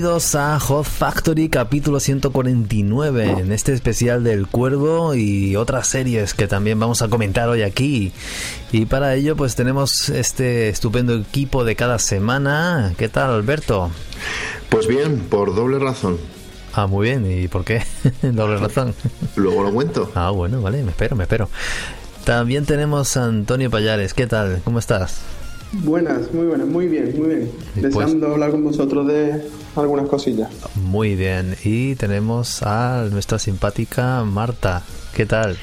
Bienvenidos a Hot Factory capítulo 149 en este especial del Cuervo y otras series que también vamos a comentar hoy aquí. Y para ello pues tenemos este estupendo equipo de cada semana. ¿Qué tal Alberto? Pues bien, por doble razón. Ah, muy bien. ¿Y por qué? Doble razón. Luego lo cuento. Ah, bueno, vale, me espero, me espero. También tenemos a Antonio Payares. ¿Qué tal? ¿Cómo estás? Buenas, muy buenas, muy bien, muy bien. Pues- Deseando hablar con vosotros de algunas cosillas. Muy bien. Y tenemos a nuestra simpática Marta. ¿Qué tal?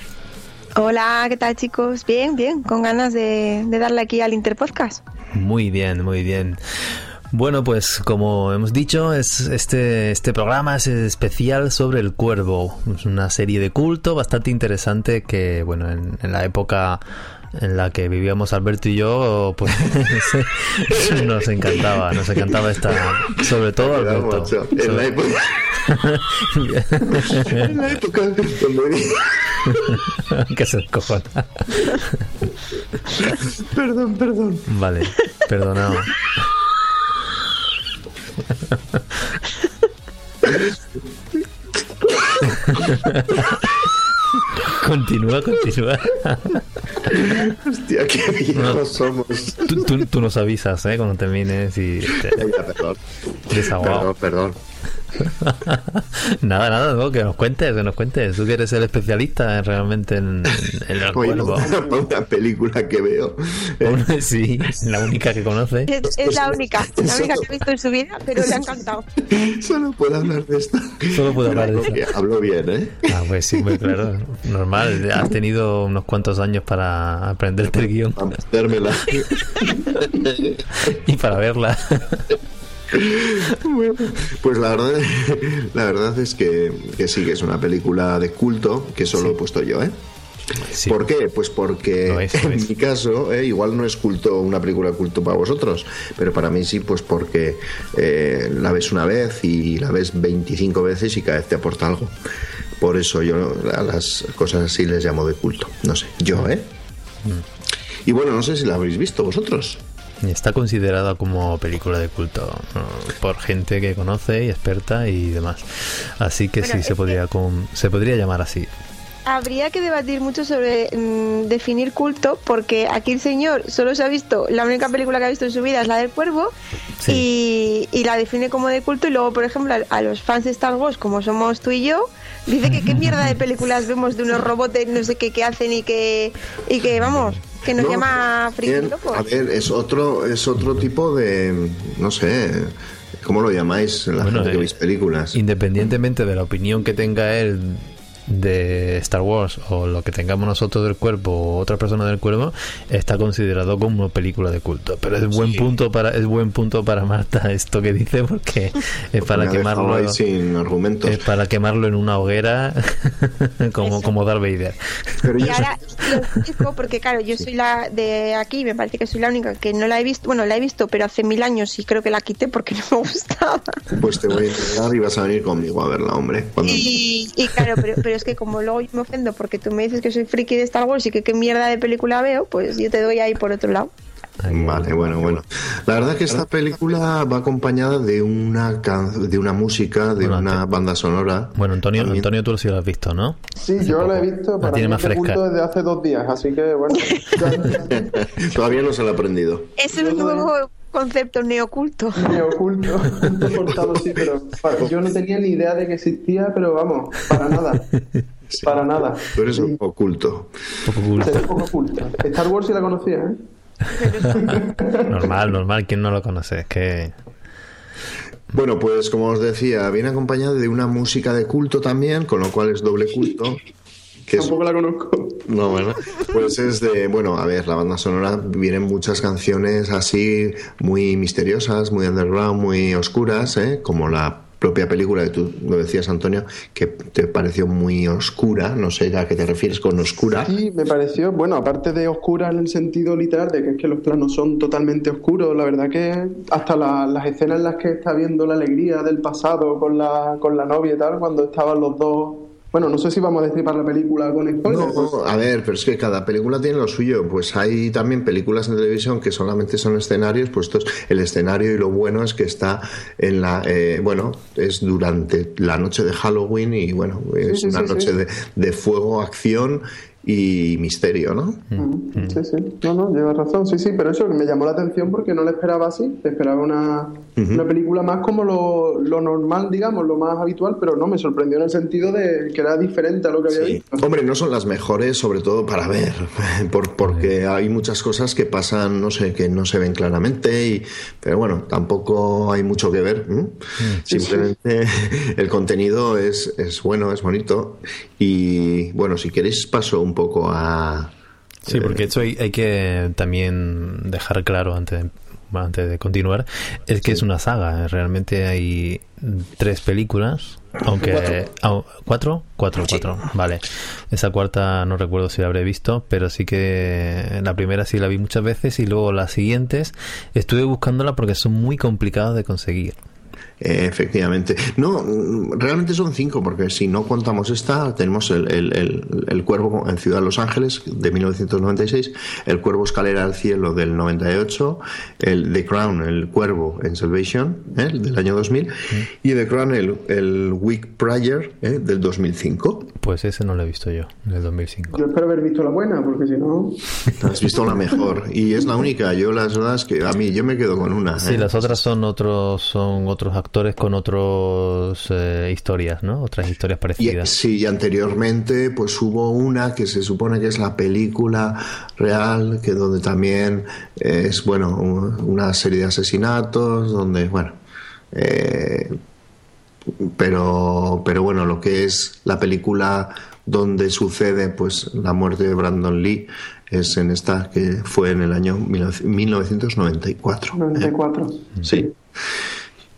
Hola, ¿qué tal chicos? Bien, bien, con ganas de, de darle aquí al Interpodcast. Muy bien, muy bien. Bueno, pues como hemos dicho, es este, este programa es especial sobre el cuervo. Es una serie de culto bastante interesante que, bueno, en, en la época en la que vivíamos Alberto y yo, pues nos encantaba, nos encantaba esta, sobre todo Alberto. En la época. en la época que se descojona. Perdón, perdón. Vale, perdonado. continúa, continúa. Hostia, qué viejos somos. Tú, tú- tú nos avisas, ¿eh? Cuando termines y te perdón. Perdón, perdón. Nada, nada, no, que nos cuentes, que nos cuentes. Tú que eres el especialista realmente en, en el Oye, cuervo. una película que veo. Sí, la única que conoce. Es, es la única, la única que he visto en su vida, pero le ha encantado. Solo puedo hablar de esto. Solo puedo hablar de eso. hablo bien, ¿eh? Ah, pues sí, muy claro. Normal, has tenido unos cuantos años para aprenderte el guion dármela. y para verla. Bueno, pues la verdad, la verdad es que, que sí, que es una película de culto que solo he puesto yo, ¿eh? Sí. ¿Por qué? Pues porque es, en mi caso, eh, igual no es culto una película culto para vosotros, pero para mí sí, pues porque eh, la ves una vez y la ves 25 veces y cada vez te aporta algo. Por eso yo a las cosas así les llamo de culto. No sé, yo, ¿eh? Mm. Y bueno, no sé si la habréis visto vosotros. Está considerada como película de culto por gente que conoce y experta y demás. Así que Bueno, sí, se podría, com- se podría llamar así. Habría que debatir mucho sobre mm, definir culto, porque aquí el señor solo se ha visto, la única película que ha visto en su vida es la del cuervo, y, y la define como de culto, y luego, por ejemplo, a, a los fans de Star Wars, como somos tú y yo, dice que qué mierda de películas vemos de unos robots, no sé qué, que hacen y que, y que vamos, que nos No, llama friki bien. A ver, es otro, es otro tipo de, no sé, ¿cómo lo llamáis la Bueno, gente que eh, veis películas? Independientemente de la opinión que tenga él de Star Wars o lo que tengamos nosotros del cuerpo o otra persona del cuerpo está considerado como una película de culto. Pero es buen punto para es buen punto para Marta esto que dice porque es para quemarlo sin argumentos. es para quemarlo en una hoguera como como Darth Vader. Y ahora lo explico porque claro yo soy la de aquí me parece que soy la única que no la he visto bueno la he visto pero hace mil años y creo que la quité porque no me gustaba. Pues te voy a entregar y vas a venir conmigo a verla hombre y, y, claro pero, pero es que como luego yo me ofendo porque tú me dices que soy friki de Star Wars y que qué mierda de película veo, pues yo te doy ahí por otro lado. Vale, bueno, bueno. La verdad que esta película va acompañada de una de una música, de una banda sonora. Bueno, Antonio, Antonio, tú sí lo has visto, ¿no? Sí, yo lo he visto para tiene más fresca. desde hace dos días, así que bueno. Todavía no se lo ha aprendido. Es un nuevo concepto neoculto. Neoculto, sí, pero yo no tenía ni idea de que existía, pero vamos, para nada. Para nada. Tú eres un oculto. Poco oculto. Star Wars sí la conocía, ¿eh? normal, normal, ¿quién no lo conoce? Es que. Bueno, pues como os decía, viene acompañado de una música de culto también, con lo cual es doble culto. Tampoco la conozco. No, bueno. Pues es de, bueno, a ver, la banda sonora vienen muchas canciones así muy misteriosas, muy underground, muy oscuras, ¿eh? como la propia película que tú lo decías Antonio que te pareció muy oscura no sé a qué te refieres con oscura sí me pareció bueno aparte de oscura en el sentido literal de que es que los planos son totalmente oscuros la verdad que hasta las escenas en las que está viendo la alegría del pasado con la con la novia y tal cuando estaban los dos bueno, no sé si vamos a destripar la película con spoilers. No, a ver, pero es que cada película tiene lo suyo. Pues hay también películas en televisión que solamente son escenarios, pues el escenario y lo bueno es que está en la, eh, bueno, es durante la noche de Halloween y bueno, es una noche de, de fuego, acción y misterio, ¿no? Mm. Sí, sí. No, no, llevas razón. Sí, sí, pero eso me llamó la atención porque no la esperaba así. Esperaba una, una película más como lo, lo, normal, digamos, lo más habitual, pero no, me sorprendió en el sentido de que era diferente a lo que había visto. Hombre, no son las mejores, sobre todo para ver, por, porque hay muchas cosas que pasan, no sé, que no se ven claramente, y, pero bueno, tampoco hay mucho que ver. Simplemente el contenido es, es bueno, es bonito. Y bueno, si queréis paso un poco a... Sí, porque esto hay, que también dejar claro antes de, antes de continuar, es que es una saga. Realmente hay tres películas, aunque... ¿Cuatro? Cuatro, cuatro, vale. Esa cuarta no recuerdo si la habré visto, pero sí que la primera sí la vi muchas veces y luego las siguientes estuve buscándola porque son muy complicadas de conseguir efectivamente. No, realmente son cinco, porque si no contamos esta, tenemos el, el, el, Cuervo en Ciudad de Los Ángeles de 1996, el Cuervo Escalera al Cielo del 98, el The Crown, el Cuervo en Salvation ¿eh? del año 2000, y The Crown, el, el Week Prior ¿eh? del 2005. Pues ese no lo he visto yo, del 2005. Yo espero haber visto la buena, porque si no. Has visto la mejor, y es la única. Yo, las verdad que a mí, yo me quedo con una. Sí, ¿eh? las otras son otros, son otros actores actores con otras eh, historias, ¿no? Otras historias parecidas. sí, y anteriormente pues hubo una que se supone que es la película real, que donde también es, bueno, una serie de asesinatos, donde, bueno, eh, pero, pero bueno, lo que es la película donde sucede pues la muerte de Brandon Lee es en esta que fue en el año 1994. 94. Sí.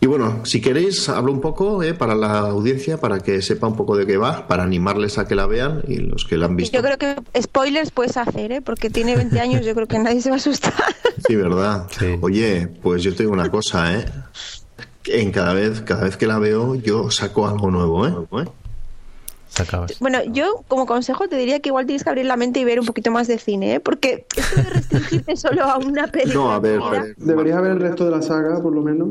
Y bueno, si queréis, hablo un poco eh, para la audiencia, para que sepa un poco de qué va, para animarles a que la vean y los que la han visto. Yo creo que spoilers puedes hacer, ¿eh? porque tiene 20 años, yo creo que nadie se va a asustar. Sí, ¿verdad? Oye, pues yo tengo una cosa, ¿eh? En cada vez, cada vez que la veo, yo saco algo nuevo, ¿eh? Bueno, yo como consejo te diría que igual tienes que abrir la mente y ver un poquito más de cine, ¿eh? porque esto de restringirte solo a una película. No, a ver, Deberías ver el resto de la saga, por lo menos.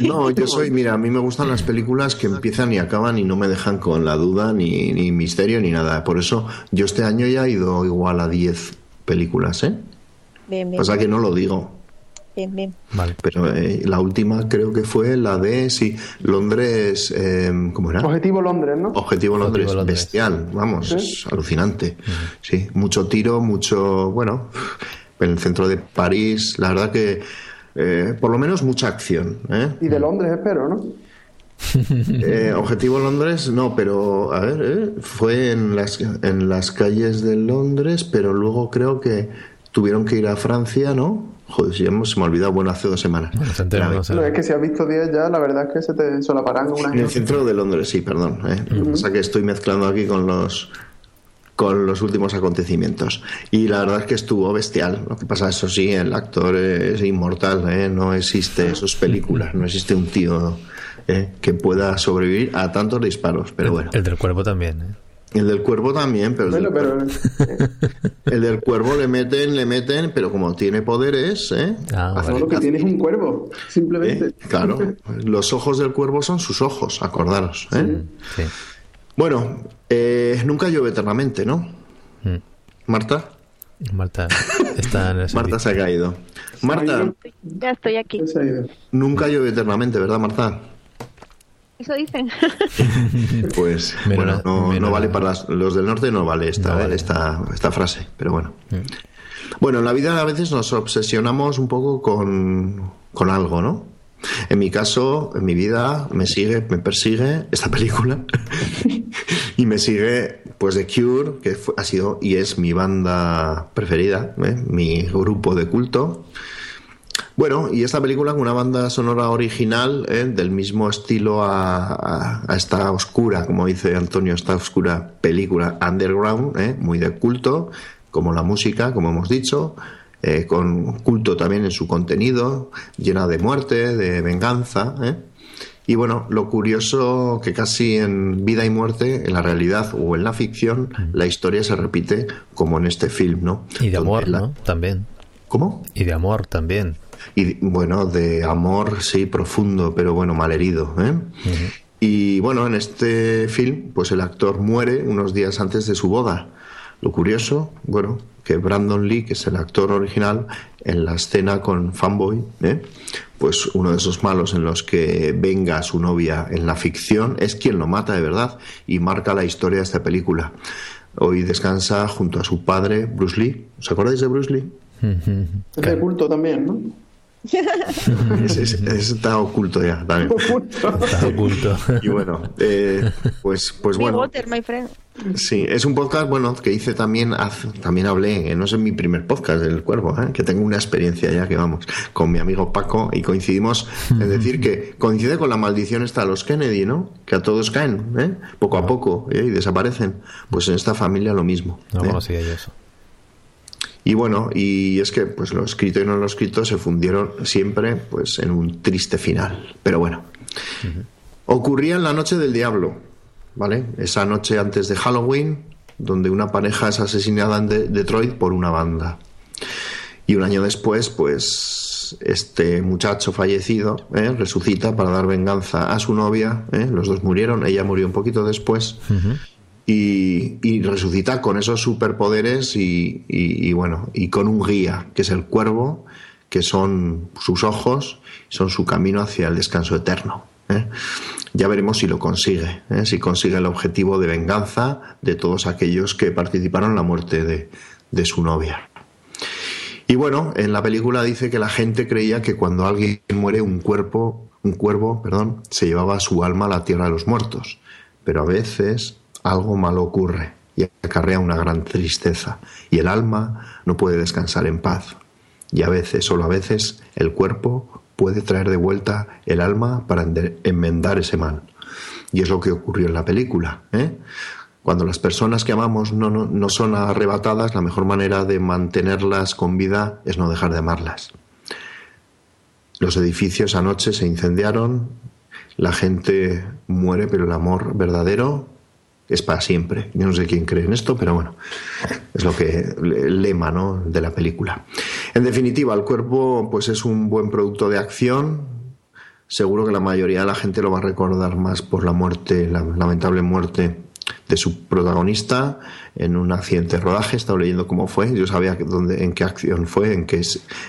No, yo soy, mira, a mí me gustan las películas que empiezan y acaban y no me dejan con la duda, ni, ni misterio, ni nada. Por eso yo este año ya he ido igual a 10 películas, ¿eh? Bien, bien. Pasa que no lo digo bien, bien. Vale. Pero eh, la última creo que fue la de, sí, Londres, eh, ¿cómo era? Objetivo Londres, ¿no? Objetivo Londres, bestial, vamos, es alucinante. Sí, mucho tiro, mucho, bueno, en el centro de París, la verdad que, eh, por lo menos mucha acción. ¿eh? Y de Londres, espero, ¿no? Eh, Objetivo Londres, no, pero a ver, eh, fue en las, en las calles de Londres, pero luego creo que tuvieron que ir a Francia, ¿no? Joder, si ya hemos- se me ha olvidado, bueno, hace dos semanas. No, es que si has visto 10 ya, la verdad es que se te solaparán una En el centro de Londres, sí, perdón. ¿eh? Lo que pasa es que estoy mezclando aquí con los con los últimos acontecimientos. Y la verdad es que estuvo bestial. Lo que pasa, eso sí, el actor es inmortal, ¿eh? no existe sus películas, no existe un tío ¿eh? que pueda sobrevivir a tantos disparos. Pero bueno, El del cuervo también, ¿eh? El del cuervo también, pero, el, Bueno, del, pero el del cuervo le meten, le meten, pero como tiene poderes, ¿eh? Ah, Hace- lo que tienes es un cuervo, simplemente. ¿eh? Claro, los ojos del cuervo son sus ojos, acordaros. ¿eh? Sí. Bueno, eh, nunca llueve eternamente, ¿no? Mm. Marta. Marta está en el Marta se ha caído. Marta, Ya estoy aquí. Nunca llueve eternamente, ¿verdad, Marta? Eso dicen. Pues bueno, no, vale para las- los del norte, no vale esta, No vale. Mm. esta, esta frase, pero bueno. Bueno, en la vida a veces nos obsesionamos un poco con, con algo, ¿no? En mi caso, en mi vida, me sigue, me persigue esta película y me sigue, pues, The Cure, que fue- ha sido y es mi banda preferida, ¿eh? mi grupo de culto. Bueno, y esta película con una banda sonora original ¿eh? del mismo estilo a, a- a esta oscura, como dice Antonio, esta oscura película underground, ¿eh? muy de culto, como la música, como hemos dicho, eh, con culto también en su contenido, llena de muerte, de venganza. ¿eh? Y bueno, lo curioso que casi en vida y muerte, en la realidad o en la ficción, la historia se repite como en este film, ¿no? Y de amor, la- ¿no? También. ¿Cómo? Y de amor también. Y bueno, de amor, sí, profundo, pero bueno, malherido. ¿eh? Y bueno, en este film, pues el actor muere unos días antes de su boda. Lo curioso, bueno, que Brandon Lee, que es el actor original, en la escena con Fanboy, ¿eh? pues uno de esos malos en los que venga a su novia en la ficción, es quien lo mata de verdad y marca la historia de esta película. Hoy descansa junto a su padre, Bruce Lee. ¿Os acordáis de Bruce Lee? Es de culto también, ¿no? Ese- ese está oculto ya también. Está oculto. Y bueno, eh, pues, pues bueno, Water, my friend. sí, es un podcast bueno que hice también, hace- también hablé, eh, no es en mi primer podcast del Cuervo, eh, que tengo una experiencia ya que vamos, con mi amigo Paco y coincidimos en decir que coincide con la maldición esta de los Kennedy, ¿no? Que a todos caen, ¿eh? Poco a poco ¿eh? y desaparecen. Pues en esta familia lo mismo. No ¿eh? conocía yo eso. Y bueno, y es que pues lo escrito y no lo escrito se fundieron siempre pues en un triste final. Pero bueno. Ocurría en la noche del diablo, ¿vale? Esa noche antes de Halloween, donde una pareja es asesinada en De- Detroit por una banda. Y un año después, pues este muchacho fallecido ¿eh? resucita para dar venganza a su novia. ¿eh? Los dos murieron, ella murió un poquito después y, y resucita con esos superpoderes y, y- bueno, y con un guía, que es el cuervo, que son sus ojos, son su camino hacia el descanso eterno. ¿eh? Ya veremos si lo consigue, ¿eh? si consigue el objetivo de venganza de todos aquellos que participaron en la muerte de, de su novia. Y bueno, en la película dice que la gente creía que cuando alguien muere un cuerpo, un cuervo, perdón, se llevaba su alma a la tierra de los muertos. Pero a veces algo malo ocurre y acarrea una gran tristeza y el alma no puede descansar en paz. Y a veces, solo a veces, el cuerpo puede traer de vuelta el alma para enmendar ese mal. Y es lo que ocurrió en la película. ¿eh? Cuando las personas que amamos no, no, no son arrebatadas, la mejor manera de mantenerlas con vida es no dejar de amarlas. Los edificios anoche se incendiaron, la gente muere, pero el amor verdadero es para siempre. Yo no sé quién cree en esto, pero bueno, es lo que el lema ¿no? de la película. En definitiva, el cuerpo pues es un buen producto de acción. Seguro que la mayoría de la gente lo va a recordar más por la muerte, la lamentable muerte de su protagonista en un accidente de rodaje. He estado leyendo cómo fue. Yo sabía que dónde, en qué acción fue, en qué,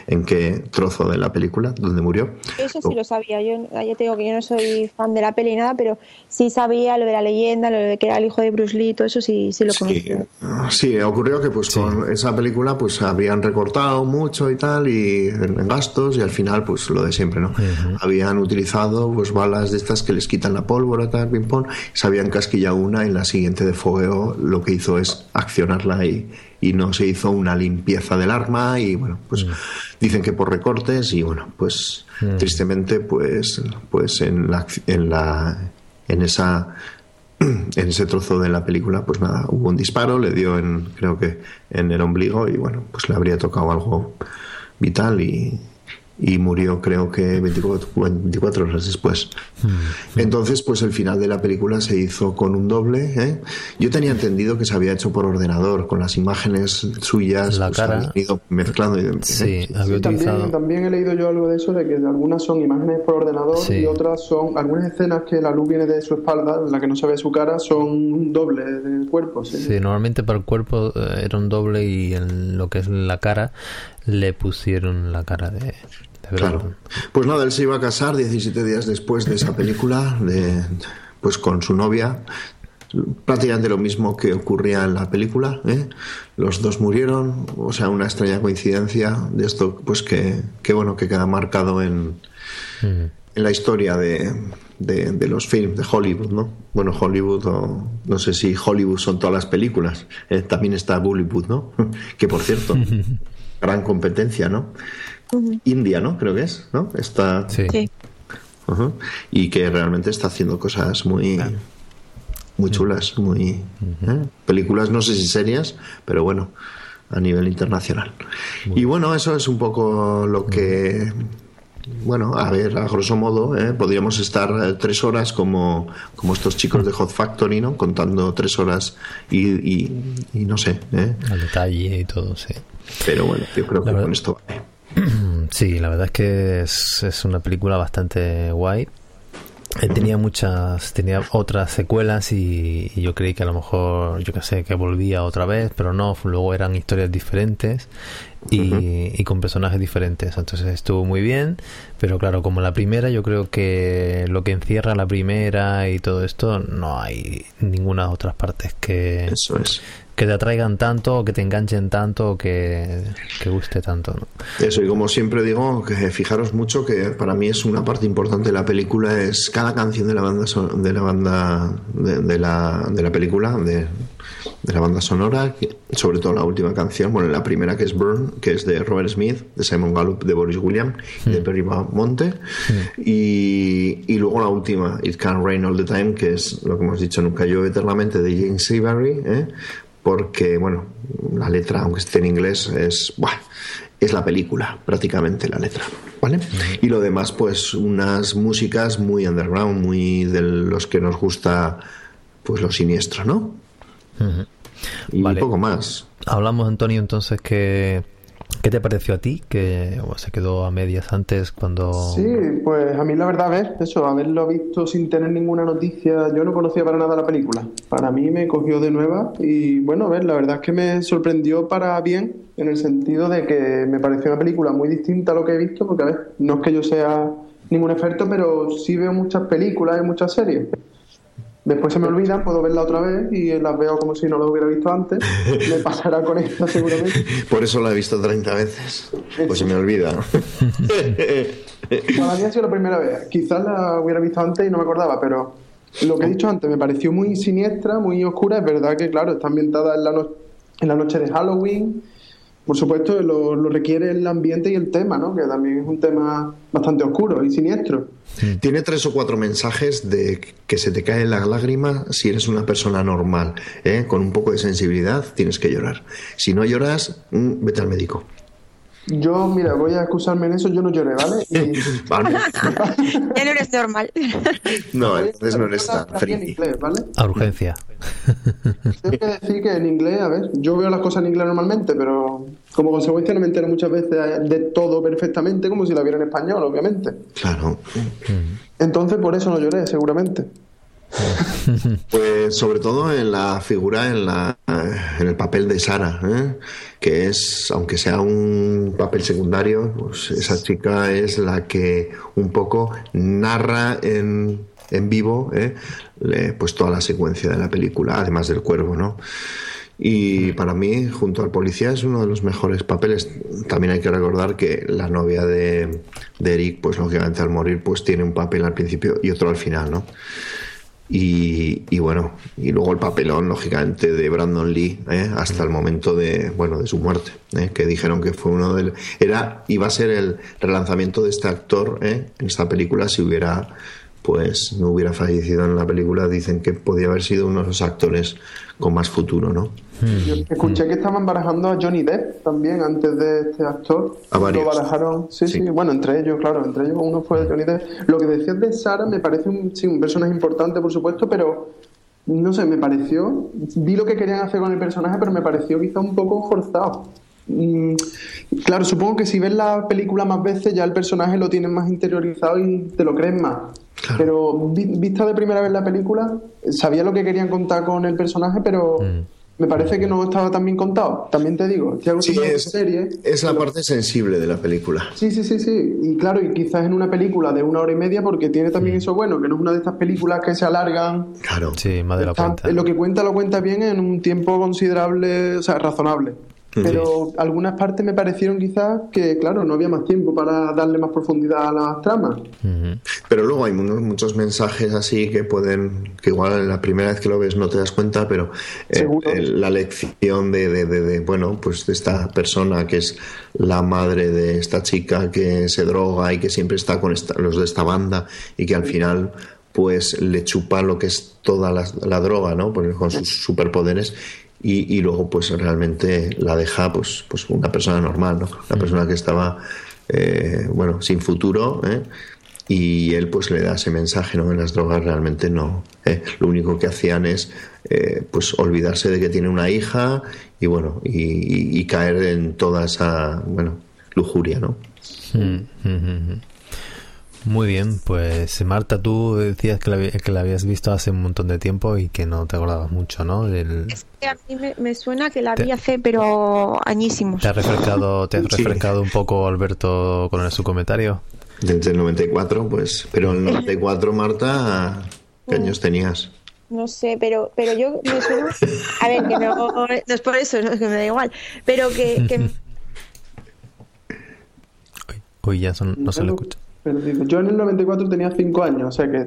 en qué trozo de la película, donde murió. Eso sí lo sabía. Yo ya te digo que yo no soy fan de la peli ni nada, pero sí sabía lo de la leyenda, lo de que era el hijo de Bruce Lee, todo eso sí, sí lo conocía. Sí, ocurrió que pues con esa película pues habían recortado mucho y tal y en gastos y al final pues lo de siempre, ¿no? Habían utilizado pues balas de estas que les quitan la pólvora, tal, ping pong, se habían casquillado una y la siguiente de fogueo lo que hizo es accionarla y, y no se hizo una limpieza del arma y bueno, pues dicen que por recortes y bueno, pues tristemente pues pues en la en la en esa en ese trozo de la película, pues nada, hubo un disparo, le dio en, creo que en el ombligo y bueno, pues le habría tocado algo vital y, y murió creo que 24, 24 horas después. Entonces, pues el final de la película se hizo con un doble. ¿eh? Yo tenía entendido que se había hecho por ordenador, con las imágenes suyas, La pues, cara. ido mezclando. y- Sí, había Sí, utilizado. también, también he leído yo algo de eso, de que algunas son imágenes por ordenador Sí. y otras son algunas escenas que la luz viene de su espalda, en la que no se ve su cara, son un doble del cuerpo. Sí. Sí, normalmente para el cuerpo eh, era un doble y en lo que es la cara le pusieron la cara de, de Claro. Pues nada, él se iba a casar 17 días después de esa película, de, pues con su novia. Prácticamente lo mismo que ocurría en la película. ¿eh? Los dos murieron, o sea, una extraña coincidencia de esto, pues que, que bueno, que queda marcado en, en la historia de, de, de los films de Hollywood, ¿no? Bueno, Hollywood, o no sé si Hollywood son todas las películas, eh, también está Bollywood, ¿no? que por cierto, gran competencia, ¿no? India, ¿no? Creo que es, ¿no? Está, Sí. Y que realmente está haciendo cosas muy muy chulas, muy ¿eh? películas, no sé si serias, pero bueno, a nivel internacional. Y bueno, eso es un poco lo que bueno, a ver, a grosso modo, ¿eh? podríamos estar eh, tres horas como, como estos chicos de Hot Factory, ¿no? Contando tres horas y, y, y no sé, ¿eh? Al detalle y todo, sí. Pero bueno, yo creo que verdad- con esto vale. Sí, la verdad es que es, es una película bastante guay. Eh, tenía muchas, tenía otras secuelas y, y yo creí que a lo mejor, yo qué sé, que volvía otra vez, pero no, luego eran historias diferentes y, y con personajes diferentes. Entonces estuvo muy bien, pero claro, como la primera, yo creo que lo que encierra la primera y todo esto, no hay ninguna otras partes que, Eso es. Que te atraigan tanto, o que te enganchen tanto, o que, que guste tanto. ¿no? Eso, y como siempre digo, que fijaros mucho que para mí es una parte importante de la película, es cada canción de la banda de la banda de, de la, de la película, de, de la banda sonora, que- sobre todo la última canción, bueno, la primera que es Burn, que es de Robert Smith, de Simon Gallup, de Boris William y de Perry Monte, y, y luego la última, It Can Rain All the Time, que es lo que hemos dicho, Nunca llueve eternamente, de James Seabury, ¿eh? Porque, bueno, la letra, aunque esté en inglés, es, ¡buah! es la película, prácticamente la letra, ¿vale? Y lo demás, pues unas músicas muy underground, muy de los que nos gusta, pues lo siniestro, ¿no? Y Vale. poco más. Hablamos, Antonio, entonces, que, ¿qué te pareció a ti? Que se quedó a medias antes cuando... Sí, pues a mí la verdad, a ver, eso, haberlo visto sin tener ninguna noticia, yo no conocía para nada la película. Para mí me cogió de nueva y bueno, a ver, la verdad es que me sorprendió para bien, en el sentido de que me pareció una película muy distinta a lo que he visto, porque a ver, no es que yo sea ningún experto, pero sí veo muchas películas y muchas series. Después se me olvidan, puedo verla otra vez y las veo como si no las hubiera visto antes. Me pasará con esta seguramente. Por eso la he visto 30 veces. Pues se me olvida. Para mí ha sido la primera vez. Quizás la hubiera visto antes y no me acordaba, pero lo que he dicho antes me pareció muy siniestra, muy oscura. Es verdad que, claro, está ambientada en la, no- en la noche de Halloween. Por supuesto, lo, requiere el ambiente y el tema, ¿no? Que también es un tema bastante oscuro y siniestro. Tiene tres o cuatro mensajes de que se te cae la lágrima si eres una persona normal, ¿eh? con un poco de sensibilidad, tienes que llorar. Si no lloras, mm, vete al médico. Yo, mira, voy a excusarme en eso, yo no lloré, ¿vale? Y Vale. Ya no eres normal. No, entonces no eres tan ¿vale? A urgencia. Tengo que decir que en inglés, a ver, yo veo las cosas en inglés normalmente, pero como consecuencia no me entero muchas veces de todo perfectamente, como si la viera en español, obviamente. Claro. Entonces por eso no lloré, seguramente. Pues sobre todo en la figura, en, la, en el papel de Sara, ¿eh? que es, aunque sea un papel secundario, pues esa chica es la que un poco narra en, en vivo ¿eh? pues toda la secuencia de la película, además del cuervo, ¿no? Y para mí, junto al policía, es uno de los mejores papeles. También hay que recordar que la novia de, de Eric, pues lógicamente al morir, pues tiene un papel al principio y otro al final, ¿no? Y, bueno, y luego el papelón, lógicamente, de Brandon Lee ¿eh? hasta el momento de, bueno, de su muerte, ¿eh? que dijeron que fue uno del... Era, iba a ser el relanzamiento de este actor ¿eh? en esta película si hubiera, pues, no hubiera fallecido en la película. Dicen que podía haber sido uno de los actores con más futuro, ¿no? Yo escuché que estaban barajando a Johnny Depp también antes de este actor. A varios. Lo barajaron, sí, sí, bueno, entre ellos, claro, entre ellos uno fue Johnny Depp. Lo que decías de Sara me parece un, sí, un personaje importante, por supuesto, pero no sé, me pareció, vi lo que querían hacer con el personaje, pero me pareció quizá un poco forzado. Mm, claro, supongo que si ves la película más veces ya el personaje lo tienes más interiorizado y te lo crees más. Pero vista de primera vez la película, sabía lo que querían contar con el personaje, pero me parece que no estaba tan bien contado. También te digo, sí, es, serie, es la parte sensible de la película. Sí, sí, sí, sí. Y claro, y quizás en una película de una hora y media, porque tiene también eso bueno, que no es una de estas películas que se alargan. Claro. Sí, más de la cuenta. Lo que cuenta lo cuenta bien en un tiempo considerable, o sea, razonable. Pero algunas partes me parecieron quizás que, claro, no había más tiempo para darle más profundidad a las tramas. Pero luego hay muchos mensajes así que pueden, que igual la primera vez que lo ves no te das cuenta, pero eh, la lección de, de, de, bueno, pues de esta persona que es la madre de esta chica que se droga y que siempre está con los de esta banda y que al final pues le chupa lo que es toda la, la droga, ¿no? Pues con sus superpoderes y, luego pues realmente la deja pues, pues una persona normal, ¿no? Una persona que estaba, eh, bueno, sin futuro, ¿eh? y él pues le da ese mensaje, ¿no? En las drogas realmente no. ¿eh? Lo único que hacían es pues olvidarse de que tiene una hija y bueno, y, caer en toda esa, bueno, lujuria, ¿no? Mm, mm, mm, muy bien, pues Marta, tú decías que la, que la habías visto hace un montón de tiempo y que no te acordabas mucho, ¿no? Es que a mí me, suena que la vi hace, pero añísimos. ¿Te ha refrescado, te refrescado un poco, Alberto, con su comentario? Desde el 94, pues. Pero en el 94, Marta, ¿qué años tenías? No sé, pero pero yo me suena... A ver, que no, no es por eso, no, es que me da igual. Pero que... que... Uy, ya son, no se lo escucha. Pero digo, yo en el 94 tenía 5 años, o sea que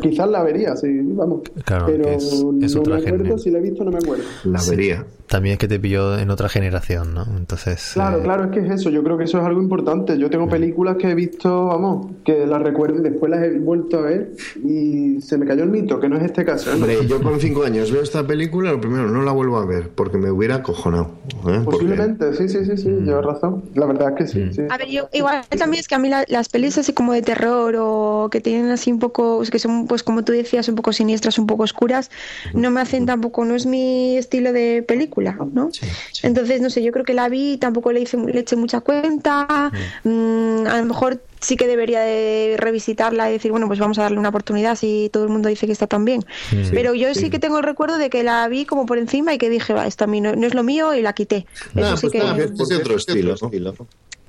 quizás la vería, sí, vamos. Claro, pero es, no me acuerdo, si la he visto no me acuerdo. La vería. También es que te pilló en otra generación, ¿no? Entonces. Claro, eh, claro, es que es eso. Yo creo que eso es algo importante. Yo tengo películas que he visto, vamos, que las recuerdo y después las he vuelto a ver y se me cayó el mito, que no es este caso. ¿eh? Hombre, yo con cinco años veo esta película, lo primero, no la vuelvo a ver porque me hubiera acojonado. ¿eh? Posiblemente, sí, sí, sí, sí, mm. llevas razón. La verdad es que sí. sí. A ver, yo igual también es que a mí las pelis así como de terror o que tienen así un poco, que son, pues como tú decías, un poco siniestras, un poco oscuras, no me hacen tampoco, no es mi estilo de película, ¿no? Sí. Entonces, no sé, yo creo que la vi, tampoco le, hice, le eché mucha cuenta. Mm, a lo mejor sí que debería de revisitarla y decir, bueno, pues vamos a darle una oportunidad si todo el mundo dice que está tan bien. Pero yo sí. que tengo el recuerdo de que la vi como por encima y que dije, va, esto a mí no, es lo mío y la quité. Eso sí pues que... es otro estilo.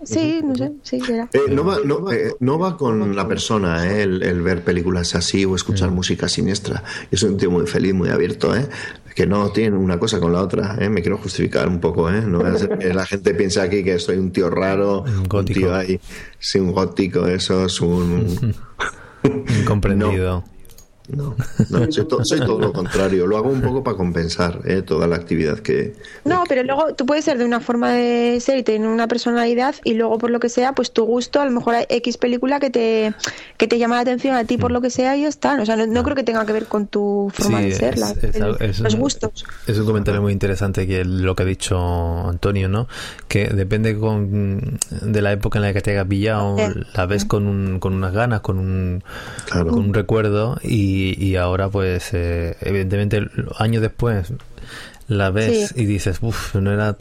Sí, no sé, sí, eh, no, va, no, eh, no, va, con la persona eh, el, ver películas así o escuchar música siniestra. Yo soy un tío muy feliz, muy abierto, ¿eh? Que no tiene una cosa con la otra. ¿eh? Me quiero justificar un poco. ¿eh? No que la gente piensa aquí que soy un tío raro, un, tío ahí, sí, un gótico, eso es un... Incomprendido. No, no soy, todo lo contrario. Lo hago un poco para compensar ¿eh? toda la actividad que. No, pero luego tú puedes ser de una forma de ser y tener una personalidad y luego por lo que sea, pues tu gusto, a lo mejor hay X película que te, que te llama la atención a ti por lo que sea y ya está. O sea, no, creo que tenga que ver con tu forma de ser, los gustos. Es un comentario muy interesante que lo que ha dicho Antonio, ¿no? Que depende con, de la época en la que te haya pillado, la ves con, un, con unas ganas, con un, con un recuerdo y y, ahora pues eh, evidentemente años después la ves y dices, uff, no era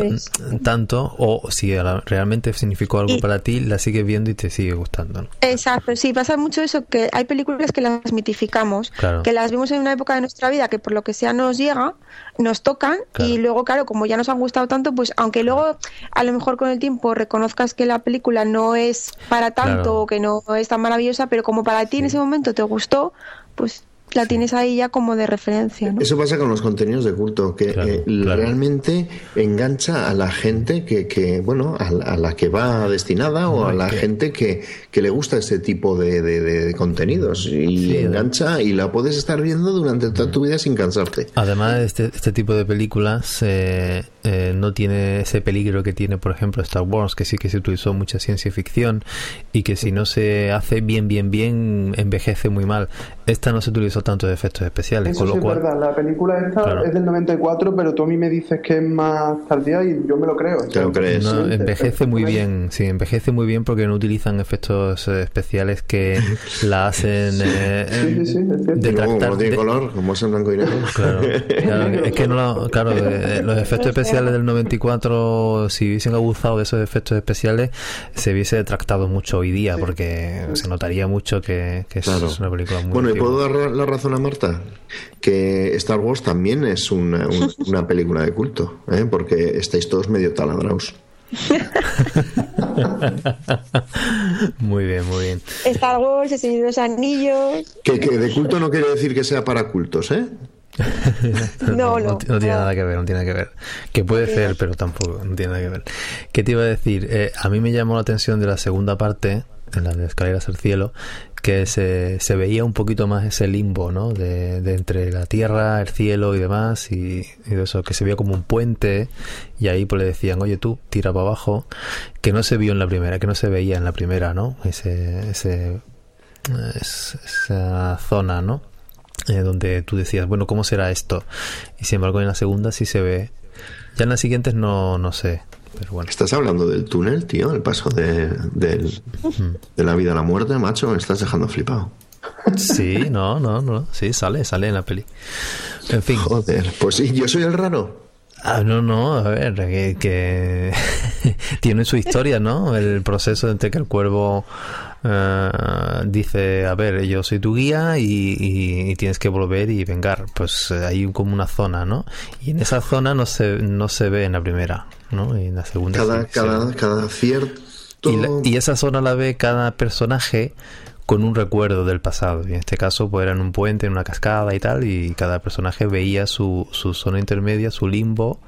tanto, o si realmente significó algo para ti, la sigues viendo y te sigue gustando. Exacto, sí, pasa mucho eso, que hay películas que las mitificamos, que las vimos en una época de nuestra vida que por lo que sea nos llega, nos tocan y luego, claro, como ya nos han gustado tanto, pues aunque luego a lo mejor con el tiempo reconozcas que la película no es para tanto o que no es tan maravillosa, pero como para ti en ese momento te gustó, pues la tienes ahí ya como de referencia. ¿no? Eso pasa con los contenidos de culto, que eh, realmente engancha a la gente que, que bueno, a, la que va destinada o a la gente que, que, le gusta ese tipo de, de, contenidos y engancha y la puedes estar viendo durante toda tu vida sin cansarte. Además, este, este tipo de películas eh, eh, no tiene ese peligro que tiene, por ejemplo, Star Wars, que sí que se utilizó mucha ciencia ficción y que si no se hace bien, bien, bien, envejece muy mal. Esta no se utilizó tanto de efectos especiales. Eso con lo es verdad, la película esta es del 94, pero tú a mí me dices que es más tardía y yo me lo creo. ¿Te lo crees? envejece muy bien, sí, envejece muy bien porque no utilizan efectos eh, especiales que la hacen eh, sí, sí, de como tiene color, como es en blanco y negro. Claro, es que no, claro, eh, los efectos especiales del 94, si hubiesen abusado de esos efectos especiales, se hubiese tratado mucho hoy día porque se notaría mucho que, es una película muy Bueno, y puedo dar la razón a Marta que Star Wars también es una, película de culto, ¿eh? porque estáis todos medio taladraos. muy bien, muy bien. Star Wars, El Señor de los Anillos. Que, de culto no quiere decir que sea para cultos, ¿eh? no, no, no, tiene nada que ver, no tiene nada que ver. Que puede ser, pero tampoco, no tiene nada que ver. ¿Qué te iba a decir? Eh, a mí me llamó la atención de la segunda parte, en la de Escaleras al Cielo, que se, se veía un poquito más ese limbo, ¿no? De, entre la tierra, el cielo y demás, y, eso, que se veía como un puente, y ahí pues le decían, oye tú, tira para abajo, que no se vio en la primera, que no se veía en la primera, ¿no? Ese, ese, esa zona, ¿no? Eh, donde tú decías, bueno, ¿cómo será esto? Y sin embargo en la segunda sí se ve. Ya en las siguientes no, no sé, Estás hablando del túnel, tío, el paso de, de la vida a la muerte, macho, me estás dejando flipado. Sí, no, no, no, sí, sale, sale en la peli. En fin. Joder, pues sí, yo soy el raro. Ah, no, no, a ver, que, tiene su historia, ¿no? El proceso entre que el cuervo eh, dice, a ver, yo soy tu guía y, tienes que volver y vengar. Pues eh, hay como una zona, ¿no? Y en esa zona no se, no se ve en la primera, ¿no? Y en la segunda. Cada, cada, cada cierto. Y, esa zona la ve cada personaje con un recuerdo del pasado. Y en este caso, pues era en un puente, en una cascada y tal, y cada personaje veía su, su zona intermedia, su limbo,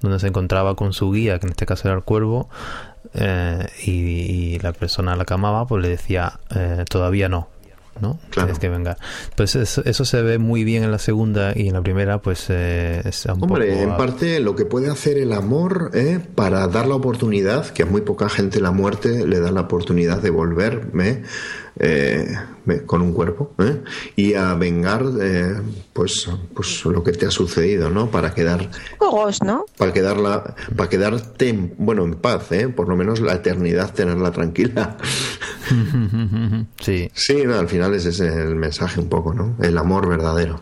donde se encontraba con su guía, que en este caso era el cuervo, eh, y, la persona a la que amaba, pues le decía, eh, todavía no, ¿no? Tienes que vengar. Pues eso, se ve muy bien en la segunda y en la primera, pues eh, es un Hombre, en parte lo que puede hacer el amor eh, para dar la oportunidad, que a muy poca gente la muerte le da la oportunidad de volver, ¿eh? Eh, con un cuerpo ¿eh? y a vengar eh, pues pues lo que te ha sucedido no para quedar ¿no? para quedarla para quedarte bueno en paz ¿eh? por lo menos la eternidad tenerla tranquila sí sí al final ese es el mensaje un poco no el amor verdadero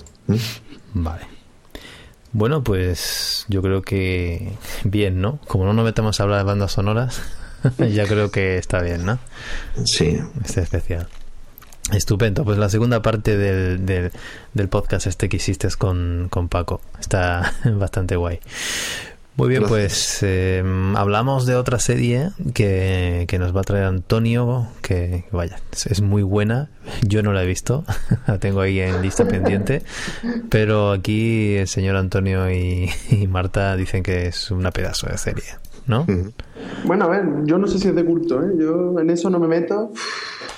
vale bueno, pues yo creo que bien, ¿no? Como no nos metemos a hablar de bandas sonoras, ya creo que está bien, ¿no? Sí. Este especial. Estupendo, pues la segunda parte del, del, podcast este que hiciste con, con Paco. Está bastante guay. Muy bien, pues em, hablamos de otra serie que, que, nos va a traer Antonio, que vaya, es, muy buena. Yo no la he visto, la tengo ahí en lista pendiente, pero aquí el señor Antonio y, y Marta dicen que es una pedazo de serie. ¿No? Bueno, a ver, yo no sé si es de culto, ¿eh? Yo en eso no me meto.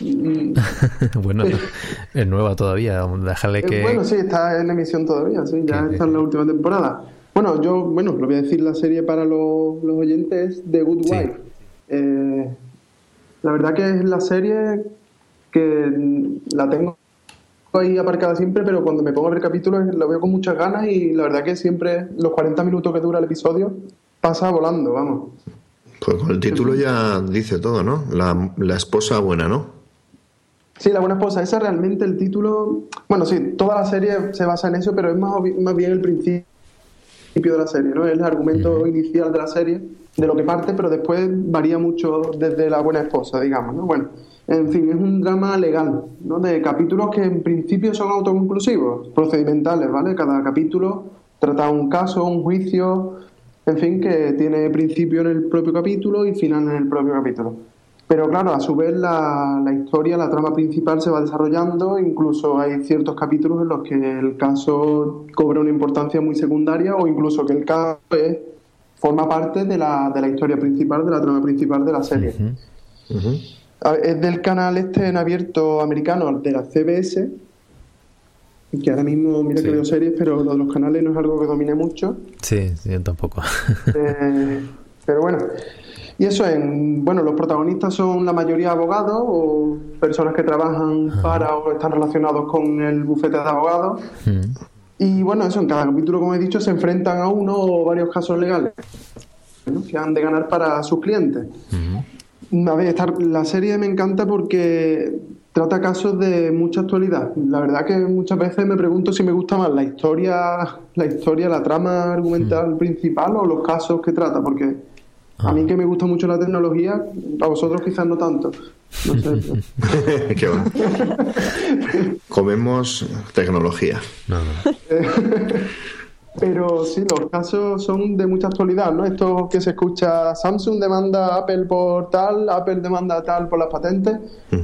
bueno, es nueva todavía, déjale que... Bueno, sí, está en emisión todavía, sí, ya está en la última temporada. Bueno, yo, bueno, lo voy a decir la serie para los, los oyentes, The Good Wife. Eh, la verdad que es la serie que la tengo ahí aparcada siempre, pero cuando me pongo a ver capítulos la veo con muchas ganas y la verdad que siempre los 40 minutos que dura el episodio pasa volando, vamos. Pues con el título ya dice todo, ¿no? La, la esposa buena, ¿no? Sí, la buena esposa. Ese realmente el título. Bueno, sí, toda la serie se basa en eso, pero es más, más bien el principio principio de la serie, ¿no? Es el argumento inicial de la serie, de lo que parte, pero después varía mucho desde la buena esposa, digamos, ¿no? Bueno, en fin, es un drama legal, ¿no? De capítulos que en principio son autoconclusivos, procedimentales, ¿vale? Cada capítulo trata un caso, un juicio, en fin, que tiene principio en el propio capítulo y final en el propio capítulo. Pero claro, a su vez la, la, historia, la trama principal se va desarrollando, incluso hay ciertos capítulos en los que el caso cobra una importancia muy secundaria o incluso que el caso es, forma parte de la, de la historia principal, de la trama principal de la serie. Es del canal este en abierto americano, de la CBS, que ahora mismo, mira que veo series, pero lo de los canales no es algo que domine mucho. Sí, sí yo tampoco. Eh, pero bueno, y eso en, bueno, los protagonistas son la mayoría abogados o personas que trabajan para o están relacionados con el bufete de abogados. Y bueno, eso en cada capítulo, como he dicho, se enfrentan a uno o varios casos legales que han de ganar para sus clientes. A ver, la serie me encanta porque trata casos de mucha actualidad. La verdad que muchas veces me pregunto si me gusta más la historia, la historia, la trama argumental principal o los casos que trata, porque a mí que me gusta mucho la tecnología, a vosotros quizás no tanto. No sé. Qué va. Comemos tecnología. Pero sí, los casos son de mucha actualidad, ¿no? Esto que se escucha, Samsung demanda a Apple por tal, Apple demanda a tal por las patentes,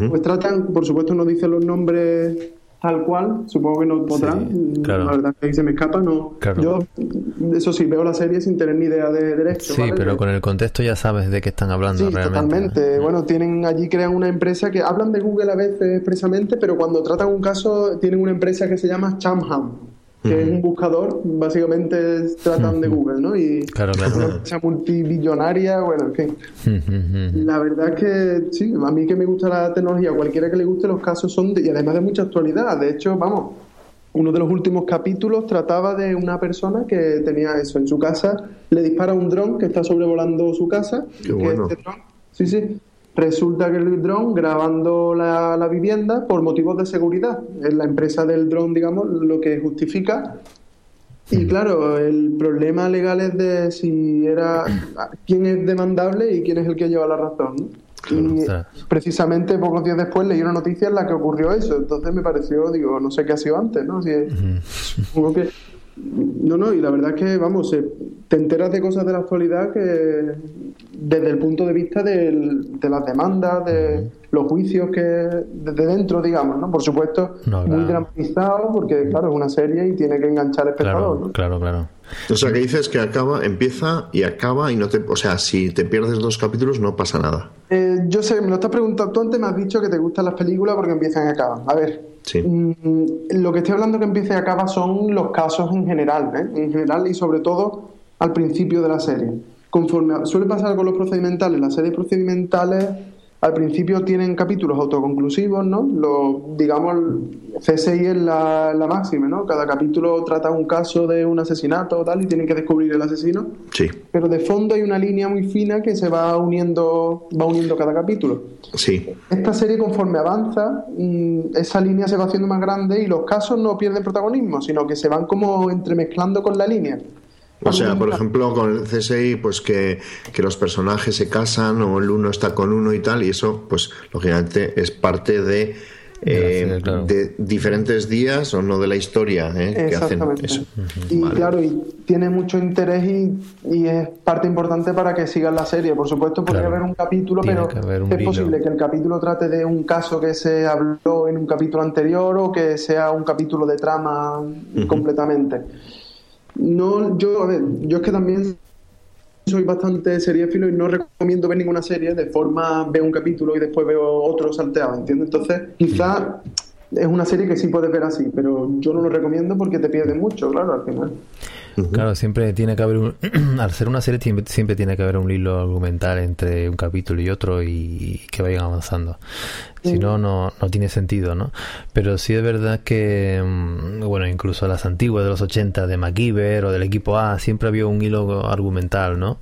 pues tratan, por supuesto no dicen los nombres tal cual, supongo que no podrán, la verdad que ahí se me escapa, no. Yo, eso sí, veo la serie sin tener ni idea de derecho. Sí, pero con el contexto ya sabes de qué están hablando sí, totalmente. Bueno, tienen allí crean una empresa que hablan de Google a veces expresamente, pero cuando tratan un caso tienen una empresa que se llama Chamham que es un buscador, básicamente tratan de Google, ¿no? Y claro, claro. una empresa multibillonaria, bueno, en fin. La verdad es que sí, a mí que me gusta la tecnología, cualquiera que le guste, los casos son, y además de mucha actualidad. De hecho, vamos, uno de los últimos capítulos trataba de una persona que tenía eso en su casa, le dispara un dron que está sobrevolando su casa. Qué bueno. Este dron, sí, sí Resulta que el dron grabando la, la, vivienda por motivos de seguridad. Es la empresa del dron, digamos, lo que justifica. Y claro, el problema legal es de si era quién es demandable y quién es el que lleva la razón. y precisamente pocos días después leí una noticia en la que ocurrió eso. Entonces me pareció, digo, no sé qué ha sido antes, ¿no? Si, Supongo que no, no, y la verdad es que, vamos, te enteras de cosas de la actualidad que desde el punto de vista de las demandas, de los juicios que desde dentro, digamos, ¿no? Por supuesto, muy dramatizado, porque, claro, es una serie y tiene que enganchar al espectador, claro, Claro, claro. O sea, que dices que acaba, empieza y acaba y no te... O sea, si te pierdes dos capítulos no pasa nada. Eh, yo sé, me lo estás preguntando tú antes, me has dicho que te gustan las películas porque empiezan y acaban. A ver, mm, lo que estoy hablando que empieza y acaba son los casos en general, ¿eh? En general y sobre todo al principio de la serie. Conforme suele pasar con los procedimentales, las series procedimentales al principio tienen capítulos autoconclusivos, ¿no? Lo, digamos, CSI es la, la, máxima, ¿no? Cada capítulo trata un caso de un asesinato o tal y tienen que descubrir el asesino. Sí. Pero de fondo hay una línea muy fina que se va uniendo, va uniendo cada capítulo. Sí. Esta serie, conforme avanza, mm, esa línea se va haciendo más grande y los casos no pierden protagonismo, sino que se van como entremezclando con la línea. O sea, por ejemplo, con el CSI, pues que, los personajes se casan o el uno está con uno y tal, y eso, pues lógicamente es parte de, eh, de diferentes días o no de la historia ¿eh? que hacen eso. Y claro, y tiene mucho interés y, y, es parte importante para que sigan la serie. Por supuesto, podría haber un capítulo, pero es posible que el capítulo trate de un caso que se habló en un capítulo anterior o que sea un capítulo de trama completamente. No, yo, a ver, yo es que también soy bastante seriéfilo y no recomiendo ver ninguna serie de forma veo un capítulo y después veo otro salteado, ¿entiendes? Entonces, quizá es una serie que sí puedes ver así, pero yo no lo recomiendo porque te pierdes mucho, claro, al final. Claro, siempre tiene que haber un, al ser una serie siempre, tiene que haber un hilo argumental entre un capítulo y otro y, que vayan avanzando. Si no, no, no tiene sentido, ¿no? Pero sí es verdad que, mm, bueno, incluso las antiguas de los 80 de MacGyver o del equipo A, siempre había un hilo argumental, ¿no?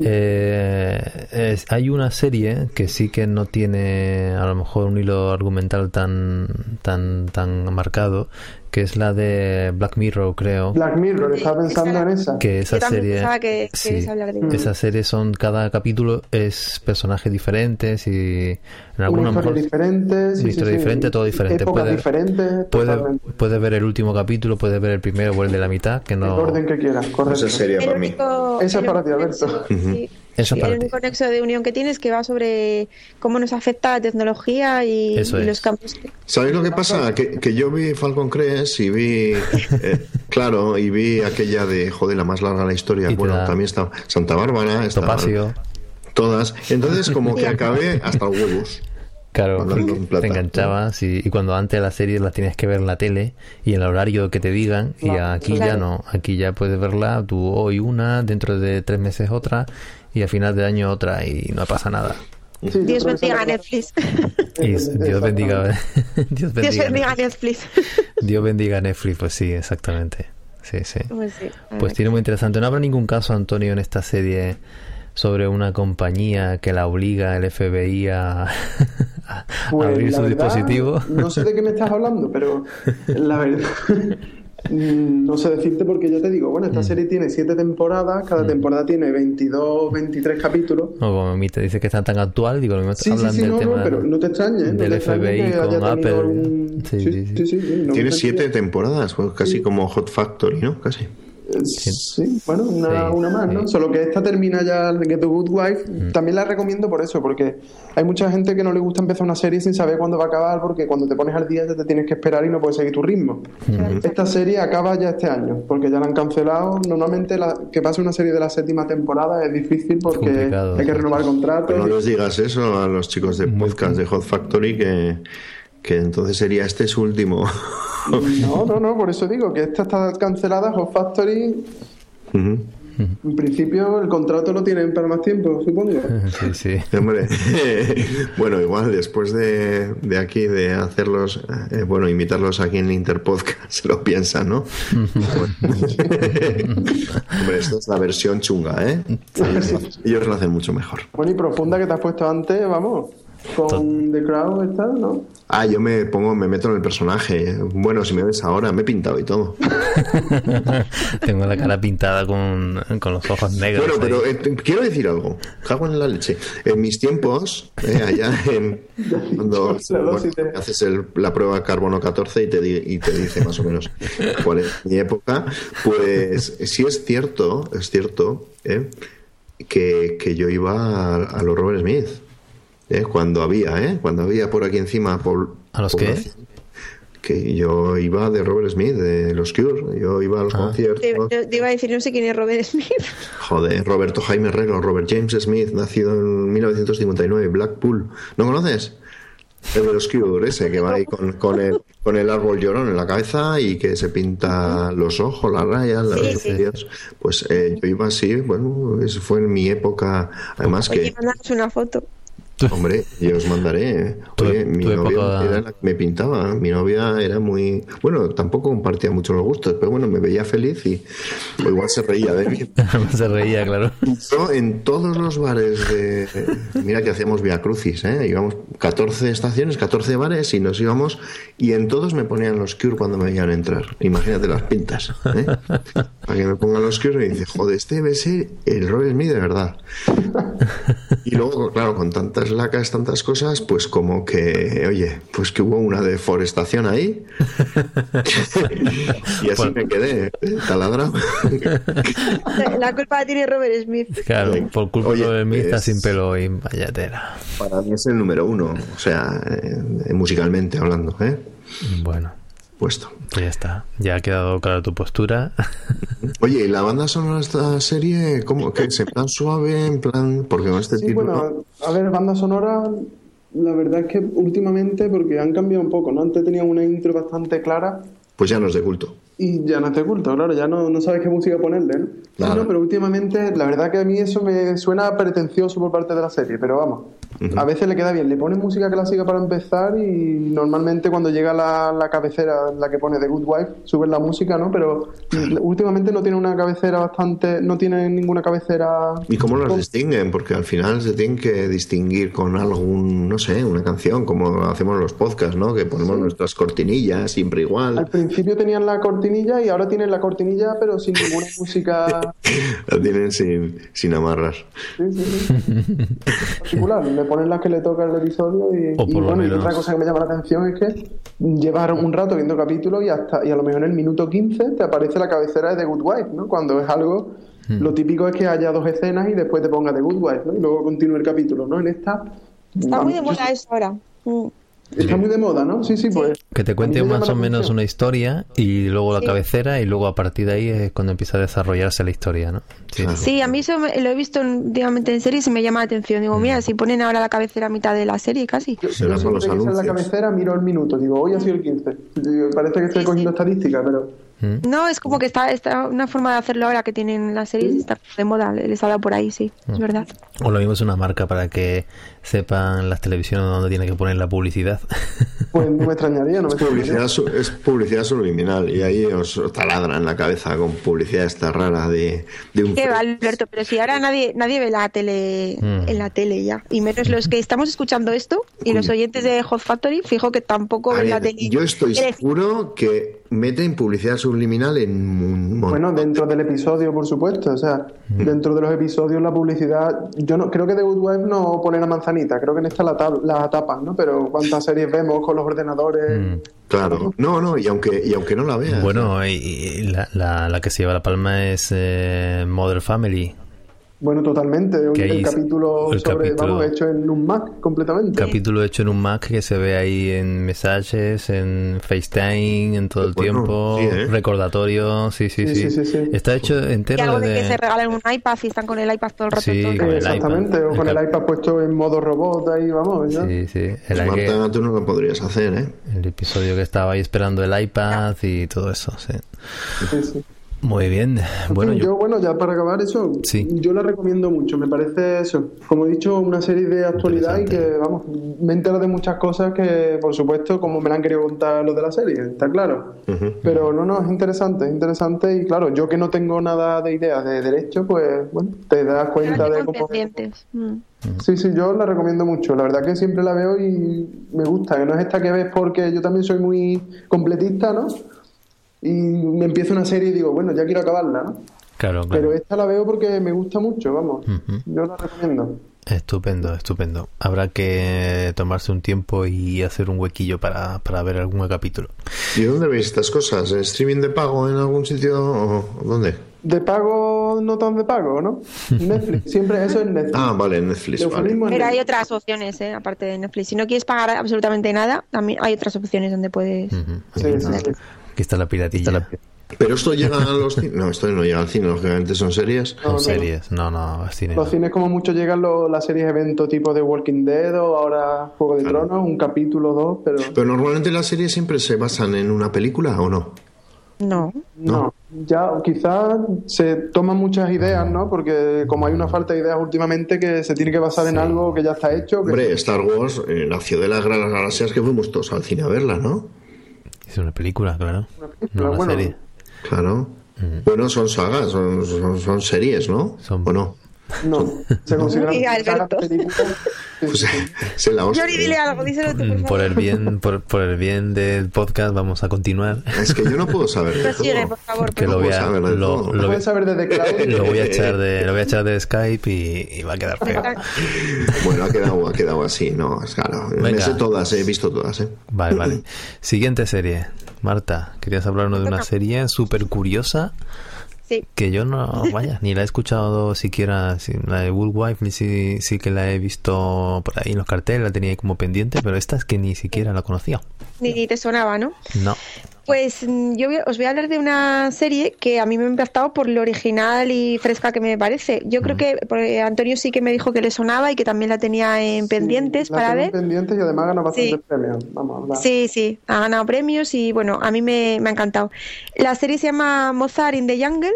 Eh, hay una serie que sí que no tiene a lo mejor un hilo argumental tan, tan, tan marcado, que es la de Black Mirror, creo. Black Mirror, estaba pensando en esa. Que esa serie, que sí, hablar de esa serie son cada capítulo es personajes diferentes y en algunos una historia diferente, sí, historia sí, diferente, todo diferente. Puedes puede, puede, puede, ver el último capítulo, puedes ver el primero o el de la mitad, que no. El orden que quieras, correcto. Esa sería para mí. Esa es para ti, Alberto. Sí. Eso el único nexo de unión que tienes que va sobre cómo nos afecta la tecnología y, y los campos. Que... ¿Sabéis lo que pasa? Que, que yo vi Falcon Crest y vi, eh, claro, y vi aquella de, joder, la más larga de la historia. Bueno, da... también está Santa Bárbara, está Topacio. todas. Entonces, como que acabé hasta los huevos. Claro, te enganchabas y, y, cuando antes de la serie la tienes que ver en la tele y en el horario que te digan y aquí claro. ya no, aquí ya puedes verla tú hoy una, dentro de tres meses otra y a final de año otra y no pasa nada. Sí, Dios bendiga a Netflix. Dios bendiga, Dios bendiga, Dios bendiga a Netflix. Dios bendiga a Netflix, pues sí, exactamente. Sí, sí. Pues, sí, pues tiene muy interesante. No habrá ningún caso, Antonio, en esta serie sobre una compañía que la obliga el FBI a, a pues abrir su verdad, dispositivo. No sé de qué me estás hablando, pero la verdad. No sé decirte porque yo te digo, bueno, esta mm. serie tiene siete temporadas, cada mm. temporada tiene 22, 23 capítulos. No, como a mí te dice que está tan actual, digo, me sí, hablan sí, sí, del no, tema no, pero no te extrañes, del no FBI con Apple. Un... Sí, sí, sí. sí, sí no tiene siete temporadas, pues casi como Hot Factory, ¿no? Casi. Sí, sí, bueno, una, una más, ¿no? Solo que esta termina ya el Get the Good Wife. Mm. También la recomiendo por eso, porque hay mucha gente que no le gusta empezar una serie sin saber cuándo va a acabar, porque cuando te pones al día ya te tienes que esperar y no puedes seguir tu ritmo. Mm. Esta serie acaba ya este año, porque ya la han cancelado. Normalmente la, que pase una serie de la séptima temporada es difícil porque Complicado, hay que renovar contratos. Pero no les digas eso a los chicos de podcast de Hot Factory que, que entonces sería este su último. No, no, no, por eso digo que esta está cancelada, Hot Factory. Uh -huh. En principio el contrato lo tienen para más tiempo, supongo. Sí, sí. Hombre, bueno, igual después de, de aquí de hacerlos, eh, bueno, imitarlos aquí en Interpodcast, se lo piensan, ¿no? Hombre, esta es la versión chunga, ¿eh? Ellos, ellos lo hacen mucho mejor. Bueno, y profunda que te has puesto antes, vamos. Con The Crown está, ¿no? Ah, yo me pongo, me meto en el personaje. Bueno, si me ves ahora, me he pintado y todo. Tengo la cara pintada con, con los ojos negros. Bueno, pero eh, quiero decir algo. Cago en la leche. En mis tiempos, eh, allá en. Cuando bueno, haces el, la prueba carbono 14 y te, di, y te dice más o menos cuál es mi época, pues sí es cierto, es cierto, eh, que, que yo iba a, a los Robert Smith. ¿Eh? cuando había, ¿eh? cuando había por aquí encima por, ¿A los qué? Que yo iba de Robert Smith, de los Cure, yo iba a los Ah. conciertos. Te, te iba a decir, no sé quién es Robert Smith. Joder, Roberto Jaime Herrero, Robert James Smith, nacido en 1959, Blackpool. ¿No conoces? El de los Cure, ese que va ahí con, con, el, con el árbol llorón en la cabeza y que se pinta los ojos, las rayas, las Sí, sí. Dios. Pues eh, yo iba así, bueno, eso fue en mi época. Además Oye, que, una foto. Hombre, yo os mandaré. Oye, Tu- mi novia era la que me pintaba. Mi novia era muy. Bueno, tampoco compartía mucho los gustos, pero bueno, me veía feliz y o igual se reía de mí. Se reía, claro. Yo en todos los bares de. Mira que hacíamos Via Crucis, ¿eh? Íbamos 14 estaciones, 14 bares y nos íbamos. Y en todos me ponían los Cure cuando me veían entrar. Imagínate las pintas, ¿eh? Para que me pongan los Cure y dice, joder, este debe ser el Robert Smith de verdad. Y luego, claro, con tantas lacas, tantas cosas, pues como que, oye, pues que hubo una deforestación ahí. y así Bueno. me quedé, ¿eh? taladrado. La, culpa la tiene Robert Smith. Claro, por culpa Oye, de mí está es- sin pelo y vaya tela. Para mí es el número uno, o sea, eh, musicalmente hablando, ¿eh? Bueno, Puesto. pues ya está. Ya ha quedado clara tu postura. Oye, ¿y la banda sonora de esta serie, cómo que es? ¿En plan suave? ¿En plan.? Porque con este Sí, título. bueno, a ver, banda sonora, la verdad es que últimamente, porque han cambiado un poco, ¿no? Antes tenían una intro bastante clara. Pues ya no es de culto. Y ya no es de culto, claro, ya no, no sabes qué música ponerle, ¿no? Claro. Sí, no, pero últimamente, la verdad que a mí eso me suena pretencioso por parte de la serie, pero vamos, a veces le queda bien, le pones música clásica para empezar y normalmente cuando llega la, la cabecera, la que pone The Good Wife, subes la música, ¿no? Pero últimamente no tiene una cabecera bastante, no tiene ninguna cabecera... ¿Y cómo los distinguen? Porque al final se tienen que distinguir con algún, no sé, una canción, como hacemos los podcasts, ¿no? Que ponemos nuestras cortinillas siempre Al igual. principio tenían la cortinilla y ahora tienen la cortinilla pero sin ninguna música La tienen sin, sin amarras. Sí, sí, sí. particular. Le ponen las que le toca el episodio y, O por y lo bueno, y otra cosa que me llama la atención es que llevas un rato viendo el capítulo y hasta y a lo mejor en el minuto 15 te aparece la cabecera de The Good Wife, ¿no? Cuando es algo Hmm. lo típico es que haya dos escenas y después te ponga The Good Wife, ¿no? Y luego continúe el capítulo, ¿no? En esta Está muy de moda eso ahora. Mm. Está muy de moda, ¿no? Sí, sí, pues Que te cuente más o menos atención. una historia y luego la Sí. cabecera y luego a partir de ahí es cuando empieza a desarrollarse la historia, ¿no? Sí, Claro. Sí, a mí eso me- lo he visto últimamente en series y me llama la atención. Digo, mira, si ponen ahora la cabecera a mitad de la serie casi. Yo, yo los siempre que la cabecera miro el minuto, digo, hoy ha sido el 15. Digo, parece que estoy cogiendo estadística, pero No, es como que está, está una forma de hacerlo ahora que tienen las series, está de moda, les ha dado por ahí, sí, es verdad. O lo mismo es una marca para que sepan las televisiones dónde tiene que poner la publicidad. pues no me extrañaría, no me Es publicidad, es publicidad subliminal y ahí os taladran la cabeza con publicidad esta rara de, de un... Qué va, Alberto, pero si ahora nadie nadie ve la tele Mm. en la tele ya, y menos los que estamos escuchando esto y los oyentes de Hot Factory, fijo que tampoco ven la tele. yo estoy seguro que meten publicidad subliminal en un montón. Bueno, dentro del episodio, por supuesto. O sea, dentro de los episodios, la publicidad. Yo no creo que The Good Wife no pone la creo que en esta la, tab- la tapan, ¿no? Pero cuántas series vemos con los ordenadores. Mm. Claro, no, no, y aunque, y aunque no la veas. Bueno, y, y la, la, la que se lleva la palma es eh, Mother Family. Bueno, totalmente. Que el capítulo el sobre, capítulo- vamos, hecho en un Mac completamente. Capítulo hecho en un Mac que se ve ahí en mensajes, en FaceTime, en todo el Bueno, tiempo, sí, ¿eh? recordatorio, sí sí Sí, sí, sí, sí, sí. Está hecho y entero algo de que se regalen un iPad y están con el iPad todo el rato. Sí, todo el con rato. el iPad. Exactamente, o con El el iPad puesto en modo robot, ahí vamos. Sí, sí. Pues Era que- Marta, tú no lo podrías hacer, ¿eh? el episodio que estaba ahí esperando el iPad y todo eso, sí. Sí, sí. Muy bien. Bueno, yo, yo... bueno, ya para acabar eso, Sí. yo la recomiendo mucho. Me parece eso, como he dicho, una serie de actualidad y que, vamos, me entero de muchas cosas que, por supuesto, como me la han querido contar los de la serie, está claro. Pero no, no, es interesante, es interesante y claro, yo que no tengo nada de ideas de derecho, pues, bueno, te das cuenta de cómo... Mm. Sí, sí, yo la recomiendo mucho. La verdad que siempre la veo y me gusta. Que no es esta que ves porque yo también soy muy completista, ¿no? Y me empiezo una serie y digo, bueno, ya quiero acabarla, ¿no? Claro, claro. Pero esta la veo porque me gusta mucho, vamos. Yo la recomiendo. Estupendo, estupendo. Habrá que tomarse un tiempo y hacer un huequillo para, para ver algún capítulo. ¿Y dónde veis estas cosas? ¿En streaming de pago en algún sitio o dónde? De pago, no tan de pago, ¿no? Netflix, siempre eso es Netflix. Ah, vale, Netflix, vale. Pero hay otras opciones, ¿eh? aparte de Netflix. Si no quieres pagar absolutamente nada, también hay otras opciones donde puedes. Sí, sí. Aquí está la piratilla. Pero esto llega a los cines. No, esto no llega al cine, lógicamente son series. Son no. series. No, no, es cine. Los cines como mucho llegan los, las series evento tipo de Walking Dead o ahora Juego de Claro. Tronos, un capítulo, dos, pero Pero normalmente las series siempre se basan en una película o no. No. no. Ya quizás se toman muchas ideas, ¿no? Porque como hay una falta de ideas últimamente que se tiene que basar en algo que ya está hecho. Que Hombre, Star Wars eh, nació de las grandes galaxias que fuimos todos al cine a verla, ¿no? Es una película, claro. película, No una bueno. serie. Claro. Bueno, son sagas, son, son, son series, ¿no? Son- ¿O no? No, se. Sí, Pues sí. se la hostia. Yori, dile algo, díselo tú, por Mm. Por el bien, por, por el bien del podcast vamos a continuar. Es que yo no puedo saber de Prosigue, todo. por favor. Que lo voy a, saber de lo, lo- Puedes saber desde lo voy a echar de, lo voy a echar de Skype y, y va a quedar feo. Bueno, ha quedado, ha quedado así, no, es claro. Me Venga. sé todas, he visto todas, ¿eh? Vale, vale. Siguiente serie. Marta, querías hablarnos de una serie súper curiosa Que yo no, vaya, ni la he escuchado siquiera, si- la de Woolwife ni sí, sí que la he visto por ahí en los carteles, la tenía ahí como pendiente, pero esta es que ni siquiera la conocía. Ni te sonaba, ¿no? No. Pues mm, yo voy- os voy a hablar de una serie que a mí me ha impactado por lo original y fresca que me parece. Yo creo que porque Antonio sí que me dijo que le sonaba y que también la tenía en pendientes La para ver. pendientes y además gana bastantes Sí. premios. Vamos a hablar. Sí, sí, ha ganado premios y bueno, a mí me, me ha encantado. La serie se llama Mozart in the Jungle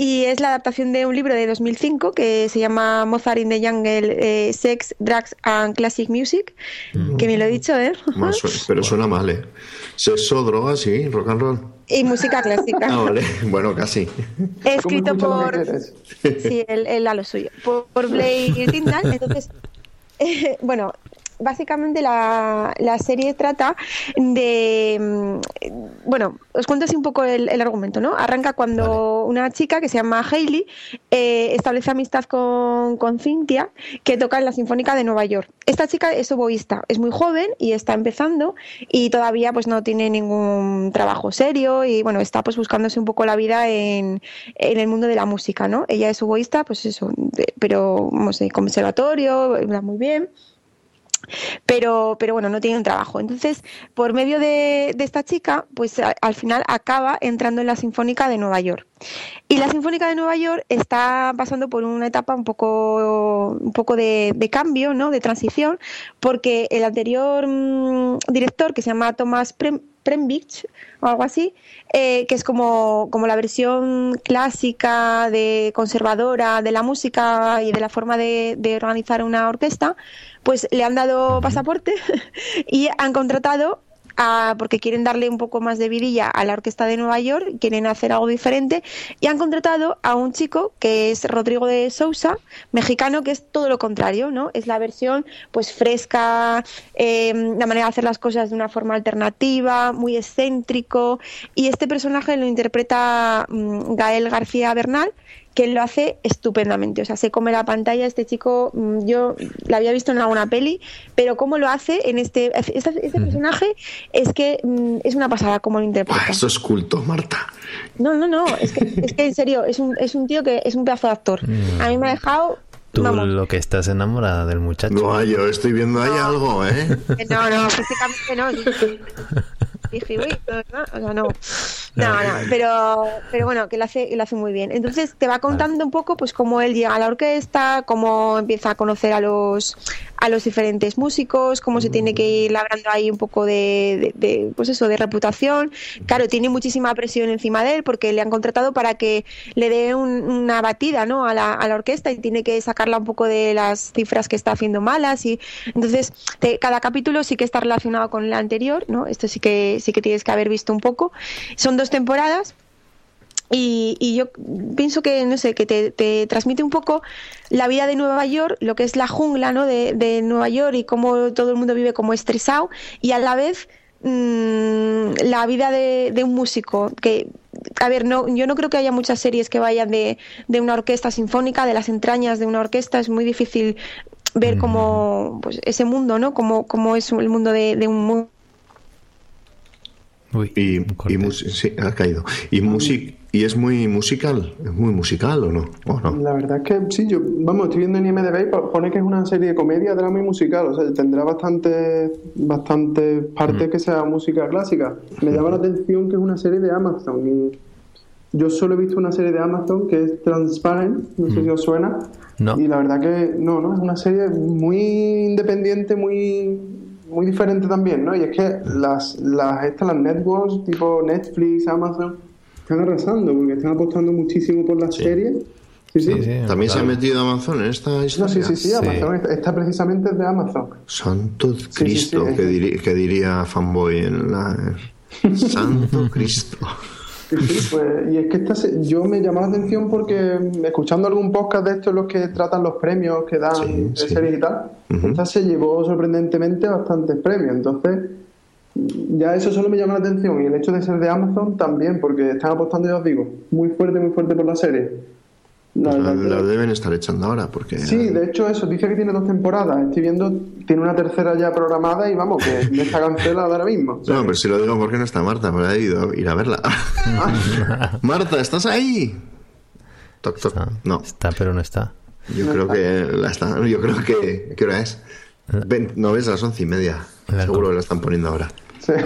y es la adaptación de un libro de 2005 que se llama Mozart in the Jungle, eh, Sex, Drugs and Classic Music, que me lo he dicho, ¿eh? Más su- pero suena mal, ¿eh? Sexo, drogas, sí, rock and roll. Y música clásica. Ah, vale. Bueno, casi. Escrito ¿Cómo escuchas lo por... Sí, él, él a lo suyo. Por, por Blake Tyndall. Entonces, eh, bueno, básicamente la, la serie trata de. mm, Bueno, os cuento así un poco el, el argumento, ¿no? Arranca cuando una chica que se llama Hailey eh, establece amistad con, con Cynthia, que toca en la Sinfónica de Nueva York. Esta chica es oboísta, es muy joven y está empezando y todavía pues no tiene ningún trabajo serio y bueno, está pues buscándose un poco la vida en, en el mundo de la música, ¿no? Ella es oboísta, pues eso, de- pero de conservatorio, habla muy bien pero, pero bueno, no tiene un trabajo. Entonces, por medio de, de esta chica, pues al final acaba entrando en la Sinfónica de Nueva York. Y la Sinfónica de Nueva York está pasando por una etapa un poco, un poco de, de cambio, ¿no? de transición, porque el anterior mm, director, que se llama Thomas Prem, Prembich o algo así, eh, que es como, como la versión clásica, de conservadora de la música y de la forma de, de organizar una orquesta, pues le han dado pasaporte y han contratado porque quieren darle un poco más de vidilla a la orquesta de Nueva York, quieren hacer algo diferente y han contratado a un chico que es Rodrigo de Sousa, mexicano, que es todo lo contrario, ¿no? Es la versión pues fresca, eh, la manera de hacer las cosas de una forma alternativa, muy excéntrico y este personaje lo interpreta mm, Gael García Bernal que lo hace estupendamente, o sea, se come la pantalla, este chico, mm, yo la había visto en alguna peli, pero cómo lo hace en este, este, este personaje es que mm, es una pasada cómo lo interpreta. Buah, eso es culto, Marta. No, no, no, es que, es que en serio, es un, es un tío que es un pedazo de actor. A mí me ha dejado, Tú vamos, lo que estás enamorada del muchacho. No, yo estoy viendo ahí algo, ¿eh? no, no, físicamente no. Dije, uy, no, no, o sea, no. No, no, pero, pero bueno, que lo hace, lo hace muy bien. Entonces te va contando un poco pues cómo él llega a la orquesta, cómo empieza a conocer a los a los diferentes músicos, cómo se tiene que ir labrando ahí un poco de, de- de, pues eso, de reputación. Claro, tiene muchísima presión encima de él porque le han contratado para que le dé un- una batida ¿no? a, la, a la orquesta y tiene que sacarla un poco de las cifras que está haciendo malas y entonces te- cada capítulo sí que está relacionado con el anterior, ¿no? Esto sí que sí que tienes que haber visto un poco. Son dos temporadas y, y yo pienso que, no sé, que te, te transmite un poco la vida de Nueva York, lo que es la jungla ¿no? de, de Nueva York y cómo todo el mundo vive como estresado y a la vez mm, la vida de, de un músico que a ver no yo no creo que haya muchas series que vayan de, de una orquesta sinfónica de las entrañas de una orquesta es muy difícil ver cómo pues ese mundo no como cómo es el mundo de, de un Uy, Y, y sí, ha caído. Y music y es muy musical, es muy musical o no? ¿O no? La verdad es que sí, yo, vamos, estoy viendo en IMDb y pone que es una serie de comedia, drama y musical, o sea, tendrá bastante, bastante parte que sea música clásica. Me llama la atención que es una serie de Amazon y yo solo he visto una serie de Amazon que es Transparent, no sé si os suena, No. y la verdad que no, no, es una serie muy independiente, muy muy diferente también, ¿no? Y es que las, las, estas, las networks tipo Netflix, Amazon, están arrasando porque están apostando muchísimo por las series. Sí, sí. Sí, sí, ¿También se ha metido Amazon en esta No, historia? sí, sí, sí, Amazon está, está precisamente de Amazon. Santo sí, Cristo, sí. que, diri- que diría fanboy en la... Santo Cristo. Sí, pues, y es que esta yo me llamó la atención porque escuchando algún podcast de estos los que tratan los premios que dan Sí, de sí. series y tal, esta se llevó sorprendentemente bastantes premios. Entonces, ya eso solo me llama la atención y el hecho de ser de Amazon también, porque están apostando, ya os digo, muy fuerte, muy fuerte por la serie. La Pues la, deben estar echando ahora porque... Sí, de hecho eso, dice que tiene dos temporadas. Estoy viendo, tiene una tercera ya programada y vamos, que está cancelada ahora mismo. Sea, No, pero si lo digo porque no está Marta, porque ha ido a ir a verla. Marta, ¿estás ahí? Toc, toc. Está, No, está, pero no está. yo creo que la está. Yo creo que. ¿Qué hora es? Ven, no ves a las once y media. La Seguro que la están poniendo ahora. Sí.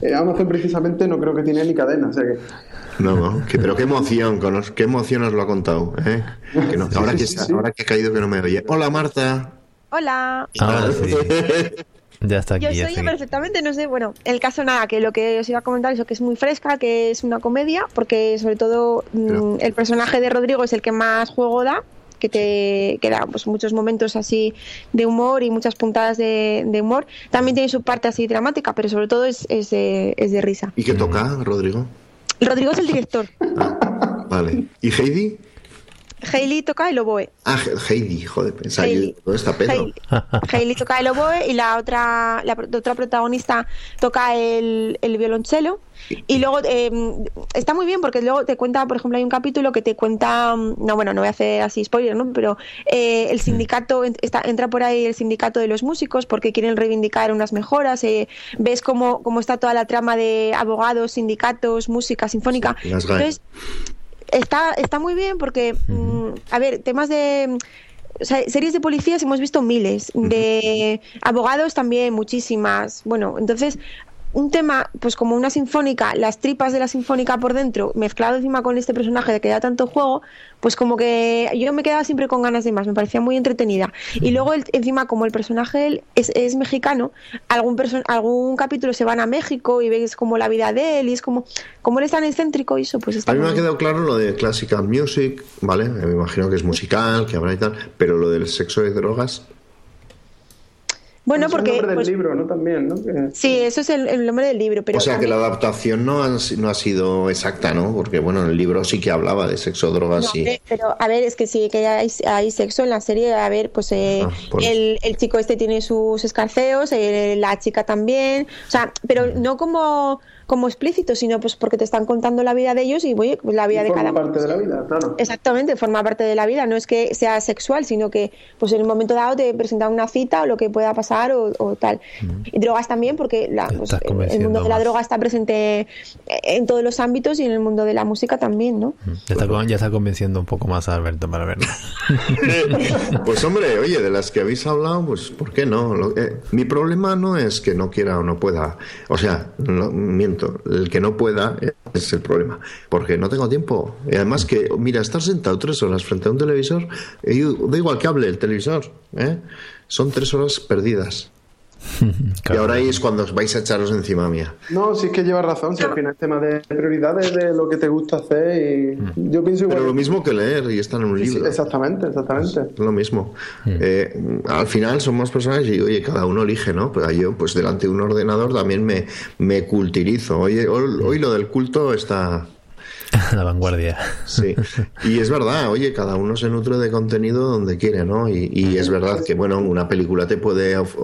Eh, Amazon precisamente no creo que tiene ni cadena, o sea que... No, no, que, pero qué emoción, con qué emoción os lo ha contado. ¿eh? Que no- ahora, que, ahora que ha caído que no me oye. Hola Marta. Hola. Sí. Ya está aquí. Yo ya soy aquí. perfectamente, no sé, bueno, el caso nada, que lo que os iba a comentar es que es muy fresca, que es una comedia, porque sobre todo mm, Pero- el personaje de Rodrigo es el que más juego da, que te que da pues, muchos momentos así de humor y muchas puntadas de, de humor. También tiene su parte así dramática, pero sobre todo es, es, de, es de risa. ¿Y qué toca, Rodrigo? Rodrigo es el director. Vale. ¿Y Heidi? Hailey toca el oboe. Ah, He- Heidi, joder, pensaba yo, Heidi. ¿dónde está Pedro? Hailey. Hailey toca el oboe y la otra, la otra protagonista toca el, el violonchelo. Y luego eh, está muy bien porque luego te cuenta, por ejemplo, hay un capítulo que te cuenta, mm, no, bueno, no voy a hacer así spoiler, ¿no? Pero eh, el sindicato, está, entra por ahí el sindicato de los músicos porque quieren reivindicar unas mejoras. eh, ves cómo, cómo está toda la trama de abogados, sindicatos, música sinfónica. Sí. Entonces, está, está muy bien porque, mm, a ver, temas de... o sea, series de policías hemos visto miles, de abogados también muchísimas. Bueno, entonces un tema, pues como una sinfónica, las tripas de la sinfónica por dentro, mezclado encima con este personaje de que da tanto juego, pues como que yo me quedaba siempre con ganas de más, me parecía muy entretenida. Y luego el- encima, como el personaje es, es mexicano, algún, perso- algún capítulo se van a México y ves como la vida de él y es como, como él es tan excéntrico y eso, pues está A mí me ha quedado claro lo de classical music, ¿vale? Me imagino que es musical, que habrá y tal, pero lo del sexo y drogas, Bueno, Es el porque... nombre del pues, libro, ¿no? También, ¿no? Que- Sí, eso es el, el nombre del libro, pero o sea que la adaptación no, han no ha sido exacta, ¿no? Porque bueno, en el libro sí que hablaba de sexo, drogas No, y... hombre, pero a ver, es que sí, que hay, hay sexo en la serie. A ver, pues eh, Ah, pues. el, el chico este tiene sus escarceos, eh, la chica también. O sea, pero no como, como explícito, sino pues porque te están contando la vida de ellos y oye, pues la vida de forma cada uno. parte de la vida, claro. Exactamente, forma parte de la vida. No es que sea sexual, sino que pues en un momento dado te presentan una cita o lo que pueda pasar o, o tal. Y drogas también, porque la, pues, el mundo de la droga está presente en todos los ámbitos y en el mundo de la música también, ¿no? Ya está, ya está convenciendo un poco más a Alberto para verlo. Pues hombre, oye, de las que habéis hablado, pues ¿por qué no? Lo- eh, mi problema no es que no quiera o no pueda. O sea, no, el que no pueda es el problema. Porque no tengo tiempo. Y además que, mira, estar sentado tres horas frente a un televisor, da igual que hable el televisor, ¿eh? Son tres horas perdidas. Y ahora ahí es cuando os vais a echaros encima mía. No, sí es que llevas razón, si al final es tema de prioridades, de lo que te gusta hacer y yo pienso igual. Pero lo mismo que leer y estar en un Sí, sí, libro. exactamente, exactamente. Es lo mismo. Eh, al final somos personas y, oye, cada uno elige, ¿no? Pues yo, pues delante de un ordenador también me, me cultirizo. Oye, hoy, hoy lo del culto está... la vanguardia. Sí. Y es verdad, oye, cada uno se nutre de contenido donde quiere, ¿no? Y, y es verdad que, bueno, una película te puede of-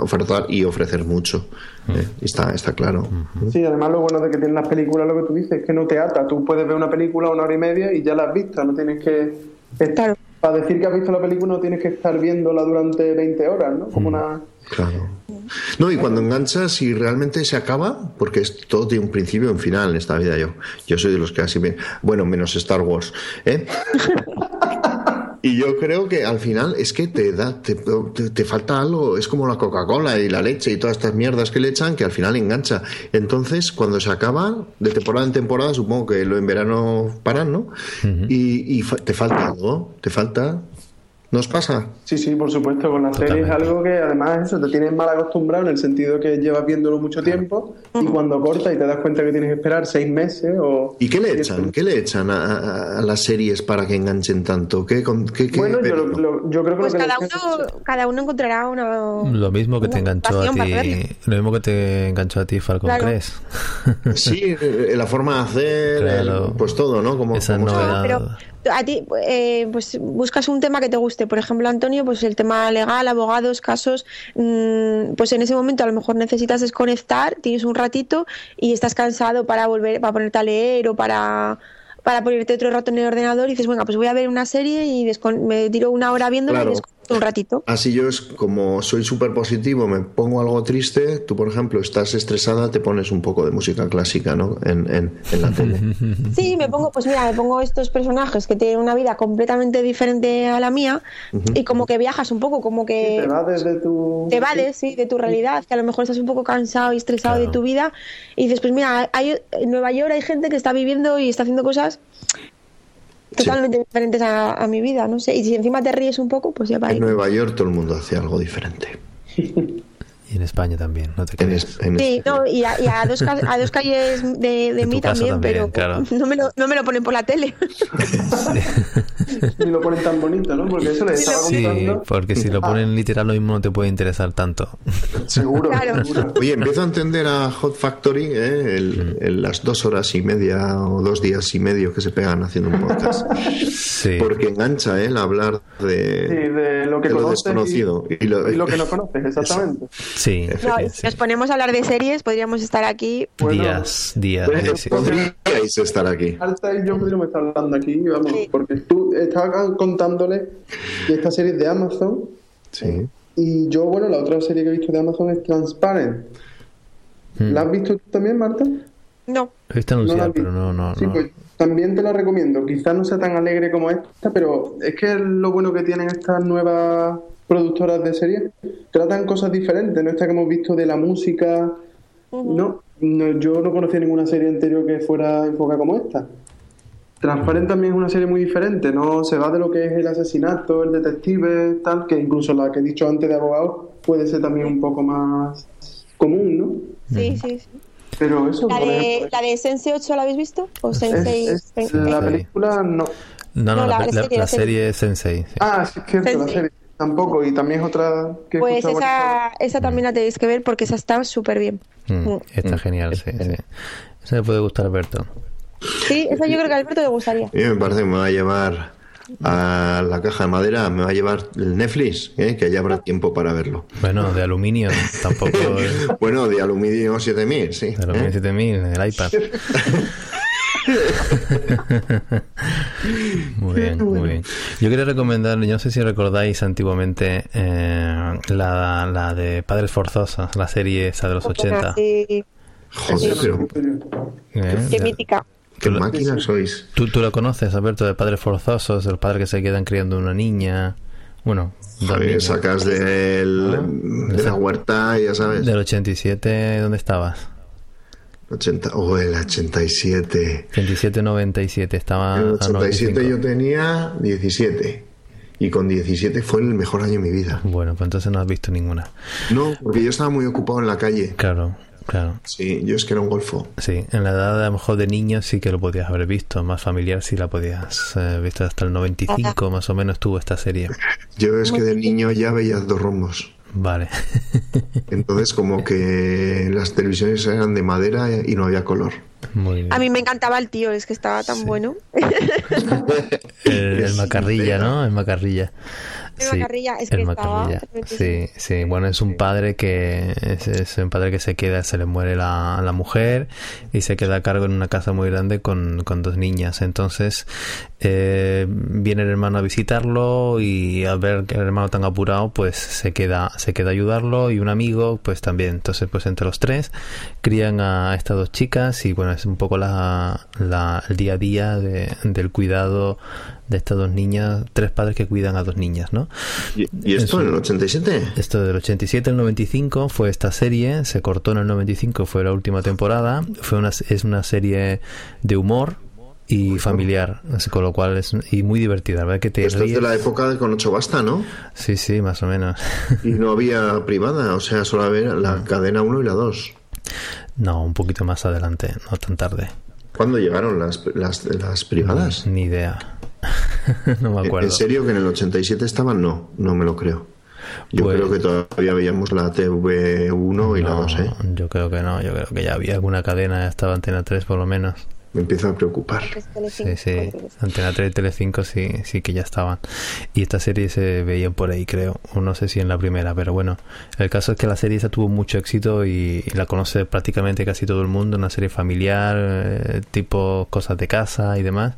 ofertar y ofrecer mucho. ¿eh? Y Está, está claro. Sí, además lo bueno de que tienen las películas, lo que tú dices, es que no te ata. Tú puedes ver una película una hora y media y ya la has visto, no tienes que estar... Para decir que has visto la película no tienes que estar viéndola durante 20 horas, ¿no? Como una... Claro. No, y cuando enganchas y realmente se acaba, porque es, todo tiene un principio y un final en esta vida. Yo, yo soy de los que así me. Bueno, menos Star Wars. ¿eh? y yo creo que al final es que te da, te, te- te falta algo. Es como la Coca-Cola y la leche y todas estas mierdas que le echan que al final engancha. Entonces, cuando se acaba, de temporada en temporada, supongo que lo en verano paran, ¿no? Y, y fa- te falta algo, te falta. ¿Nos pasa? Sí, sí, por supuesto, con la serie es algo que además eso te tienes mal acostumbrado en el sentido que llevas viéndolo mucho tiempo y cuando corta y te das cuenta que tienes que esperar seis meses o... ¿Y qué le echan? ¿Qué le echan a, a- a las series para que enganchen tanto? ¿Qué, con- qué- qué Bueno, yo, lo- lo- yo creo que Pues lo que cada uno, cada uno encontrará una. Lo mismo que te enganchó a ti. Lo mismo que te enganchó a ti Falcon Claro. Crest. Sí, eh, la forma de hacer, Claro. el- pues todo, ¿no? Como, Esa como- novedad. pero a ti eh, pues buscas un tema que te guste por ejemplo Antonio pues el tema legal abogados casos mm, pues en ese momento a lo mejor necesitas desconectar tienes un ratito y estás cansado para volver para ponerte a leer o para para ponerte otro rato en el ordenador y dices venga pues voy a ver una serie y me tiro una hora viéndola Claro. y un ratito. Así yo es como soy súper positivo, me pongo algo triste, tú por ejemplo estás estresada, te pones un poco de música clásica, ¿no? En, en, en la tele. Sí, me pongo, pues mira, me pongo estos personajes que tienen una vida completamente diferente a la mía y como que viajas un poco, como que Te va desde tu... te evades sí, de tu realidad, que a lo mejor estás un poco cansado y estresado de tu vida y dices, pues mira, hay, en Nueva York hay gente que está viviendo y está haciendo cosas totalmente diferentes a, a mi vida, no sé, y si encima te ríes un poco, pues ya va. En Nueva York todo el mundo hace algo diferente. Y en España también, no te En creas. es- en Sí, no, y a, y a dos, a dos calles de, de mí también, también, pero claro. no, me lo, no me lo ponen por la tele. Ni lo ponen tan bonito, ¿no? Porque eso le estaba Sí, contando. porque si lo ponen literal lo mismo no te puede interesar tanto. Seguro, Claro. seguro. Oye, empiezo a entender a Hot Factory ¿eh? el- el- las dos horas y media o dos días y medio que se pegan haciendo un podcast. Sí. Porque engancha ¿eh? el hablar Sí, de, lo que de lo conoces desconocido. y, Y lo- y lo que no conoces, exactamente. Sí, No, y sí. si nos ponemos a hablar de series, podríamos estar aquí. Bueno. días, días. Pues, sí, sí. podríais estar aquí. Alta y yo podríamos estar hablando aquí, vamos, Sí. porque tú estabas contándole que esta serie es de Amazon Sí. y yo, bueno, la otra serie que he visto de Amazon es Transparent. Mm. ¿La has visto tú también, Marta? No, He visto No pero no, no, Sí, no. pues también te la recomiendo. Quizás no sea tan alegre como esta, pero es que lo bueno que tienen estas nuevas productoras de series. Tratan cosas diferentes, no esta que hemos visto de la música. no, no, yo no conocía ninguna serie anterior que fuera enfocada como esta. Transparent también es una serie muy diferente, no se va de lo que es el asesinato, el detective, tal, que incluso la que he dicho antes de abogado puede ser también un poco más común, ¿no? sí, sí. sí. Pero eso, La de, ejemplo, la de Sense 8, ¿la habéis visto? ¿O Sensei? es- es- la película no. No, no, No, la, la la- serie, la serie. es Sensei. sí. Ah, sí, es cierto, la serie. Tampoco, y también es otra que Pues esa, esa también la tenéis que ver porque esa está súper bien. Mm, Mm. Está genial, sí, sí. Eso le puede gustar a Alberto. Sí, esa yo creo que a Alberto le gustaría. A mí me parece que me va a llevar a la caja de madera, me va a llevar el Netflix, ¿eh? que ya habrá tiempo para verlo. Bueno, de aluminio, tampoco. eh, Bueno, de aluminio 7000, sí. De aluminio ¿eh? 7000, el iPad. Muy bien, muy bien. Yo quería recomendar, yo no sé si recordáis antiguamente eh, la, la de Padres Forzosos, la serie esa de los 80. Sí, Joder, pero ¿eh? qué mítica. Qué máquina sois. ¿Tú, tú la conoces, Alberto, de Padres Forzosos, el padre que se quedan criando una niña. Bueno, Joder, sacas del- Ah, de la huerta, ya sabes. Del 87, ¿dónde estabas? 80, oh, el 87. 87-97, estaba En el a 87 95. yo tenía 17. Y con 17 fue el mejor año de mi vida. Bueno, pues entonces no has visto ninguna. No, porque yo estaba muy ocupado en la calle. Claro, claro. Sí, yo es que era un golfo. Sí, en la edad a lo mejor de niño sí que lo podías haber visto, más familiar sí la podías eh, visto hasta el 95 más o menos tuvo esta serie. Yo es que de niño ya veía dos rombos. Vale. Entonces como que las televisiones eran de madera y no había color. Muy bien. A mí me encantaba el tío, es que estaba tan bueno. El, el macarrilla, ¿no? El macarrilla. El Macarrilla, es que el macarrilla. Sí, sí. Bueno, es un padre que es, es un padre que se queda, se le muere la, la mujer y se queda a cargo en una casa muy grande con, con dos niñas. Entonces eh, viene el hermano a visitarlo y al ver que el hermano tan apurado, pues se queda, se queda a ayudarlo y un amigo, pues también. Entonces, pues entre los tres crían a estas dos chicas y bueno, es un poco la, la- el día a día de- del cuidado de estas dos niñas, tres padres que cuidan a dos niñas, ¿no? ¿Y, y esto en el 87? Esto del 87 al 95 fue esta serie, se cortó en el 95, fue la última temporada, fue una, es una serie de humor y familiar, así, con lo cual es y muy divertida, ¿verdad? Que te Esto es ríes. de la época de con 8 basta, ¿no? Sí, sí, más o menos. Y no había privada, o sea, solo había la Mm. cadena 1 y la 2. No, un poquito más adelante, no tan tarde. ¿Cuándo llegaron las, las, las privadas? Ni idea. no me ¿En- acuerdo. ¿En serio que en el 87 estaban? No, no me lo creo. Yo Pues- creo que todavía veíamos la TV1 y la No, 2, ¿eh? Yo creo que no, yo creo que ya había alguna cadena, estaba Antena 3 por lo menos. Me empiezo a preocupar. Sí, sí. Antena 3 y Telecinco sí, sí que ya estaban. Y esta serie se veía por ahí, creo. O no sé si en la primera, pero bueno. El caso es que la serie esa tuvo mucho éxito y, la conoce prácticamente casi todo el mundo. Una serie familiar, eh, tipo cosas de casa y demás.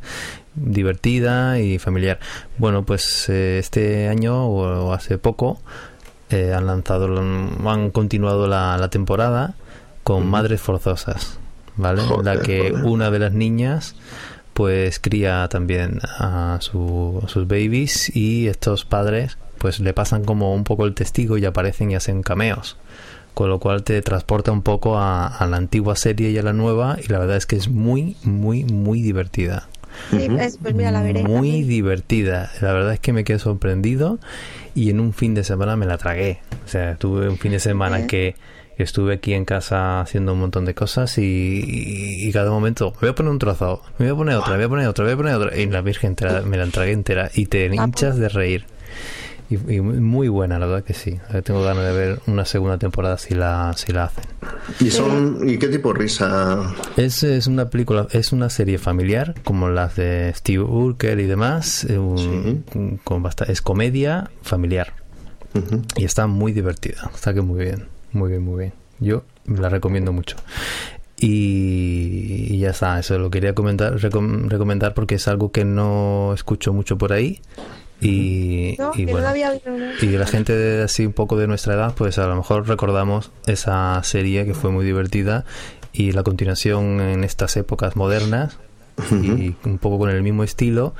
Divertida y familiar. Bueno, pues eh, este año o, hace poco eh, han lanzado, han continuado la, la temporada con Madres Forzosas ¿vale? la que una de las niñas pues cría también a, su, sus babies y estos padres pues le pasan como un poco el testigo y aparecen y hacen cameos. Con lo cual te transporta un poco a, la antigua serie y a la nueva y la verdad es que es muy muy muy divertida. Pues muy divertida. La verdad es que me quedé sorprendido y en un fin de semana me la tragué. O sea tuve un fin de semana que estuve aquí en casa haciendo un montón de cosas y, cada momento me voy a poner un trozo, me voy a poner otra, me voy a poner otra, me voy a poner otra. Y la Virgen me la entregué entera y te ah, hinchas pues. de reír. Y, muy buena, la verdad que sí. Tengo ganas de ver una segunda temporada si la, si la hacen. ¿Y, son, ¿Y qué tipo de risa? Es, es una película, es una serie familiar, como las de Steve Urkel y demás. Eh, con es comedia familiar. Y está muy divertida. Está que muy bien. Muy bien, muy bien. Yo la recomiendo mucho. Y, ya está, eso lo quería comentar, recomendar porque es algo que no escucho mucho por ahí. Y, y bueno, y la gente de así un poco de nuestra edad, pues a lo mejor recordamos esa serie que fue muy divertida y la continuación en estas épocas modernas y un poco con el mismo estilo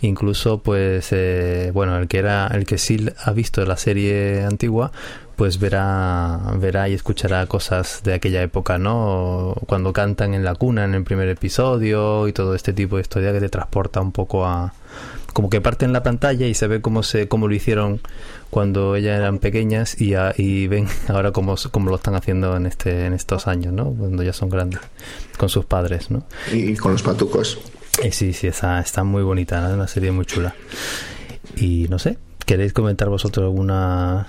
incluso pues eh, bueno el que era el que sí ha visto la serie antigua pues verá, verá y escuchará cosas de aquella época, ¿no? Cuando cantan en la cuna en el primer episodio y todo este tipo de historia que te transporta un poco a como que parte en la pantalla y se ve cómo se cómo lo hicieron cuando ellas eran pequeñas y, y ven ahora cómo, cómo, lo están haciendo en este en estos años, ¿no? Cuando ya son grandes con sus padres, ¿no? Y con los patucos. Y sí, sí, está, está muy bonita, ¿no? una serie muy chula. Y no sé, ¿queréis comentar vosotros alguna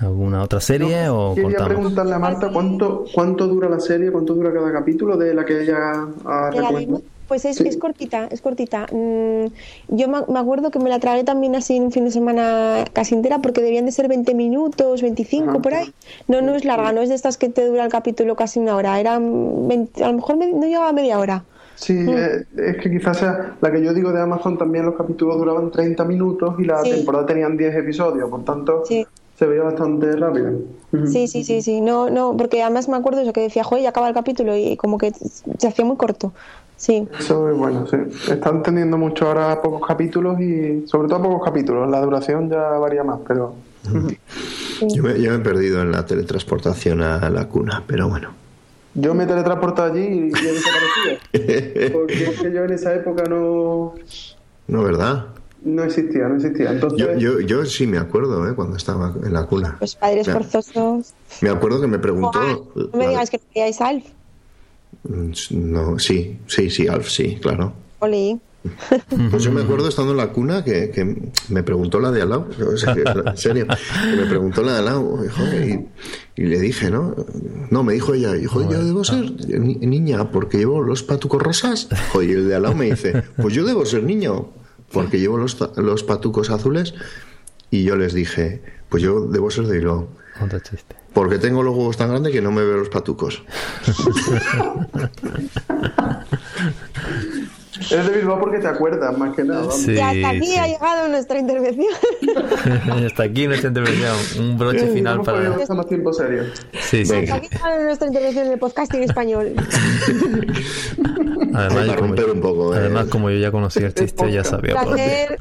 ¿Alguna otra serie o Quería preguntarle a Marta cuánto cuánto dura la serie, cuánto dura cada capítulo de la que ella ha recomendado. Pues es, es, cortita, es cortita. Mm, yo me acuerdo que me la tragué también así un fin de semana casi entera porque debían de ser 20 minutos, 25 por ahí. No, no es larga, no es de estas que te dura el capítulo casi una hora. Era a lo mejor no llegaba media hora. Sí, mm. eh, es que quizás sea la que yo digo de Amazon también los capítulos duraban 30 minutos y la temporada tenían 10 episodios, por tanto sí se veía bastante rápido. Sí, sí, sí, sí. No, no, porque además me acuerdo eso que decía, joder, ya acaba el capítulo y como que se hacía muy corto. Sí. Eso es bueno, sí. Están teniendo mucho ahora pocos capítulos y sobre todo pocos capítulos. La duración ya varía más, pero... Yo, me, he perdido en la teletransportación a la cuna, pero bueno. Yo me teletransporto allí y, he desaparecido. porque es que yo en esa época no... No, ¿verdad? No existía, no existía. Entonces... Yo, yo, sí me acuerdo, ¿eh? Cuando estaba en la cuna. Los padres forzosos. Me acuerdo que me preguntó... no me digas que queríais Alf. Mm, no, sí, sí, sí, Alf, sí, claro. Oli. Pues yo me acuerdo estando en la cuna que, que me preguntó la de al lado, en serio, me preguntó la de al lado y, le dije, ¿no? No, me dijo ella, hijo, yo debo ser niña porque llevo los patucos rosas. y el de al lado me dice, pues yo debo ser niño porque llevo los, los patucos azules y yo les dije, pues yo debo ser de Bilbao. Porque tengo los huevos tan grandes que no me veo los patucos. Eres de Bilbao porque te acuerdas, más que nada. y hasta aquí ha llegado nuestra intervención. hasta aquí nuestra intervención. Un broche final para. más tiempo serio. Sí, sí. Hasta aquí ha nuestra intervención en el podcast en español. Además, como, yo, un poco, eh. además como yo ya conocía el chiste, ya sabía por qué.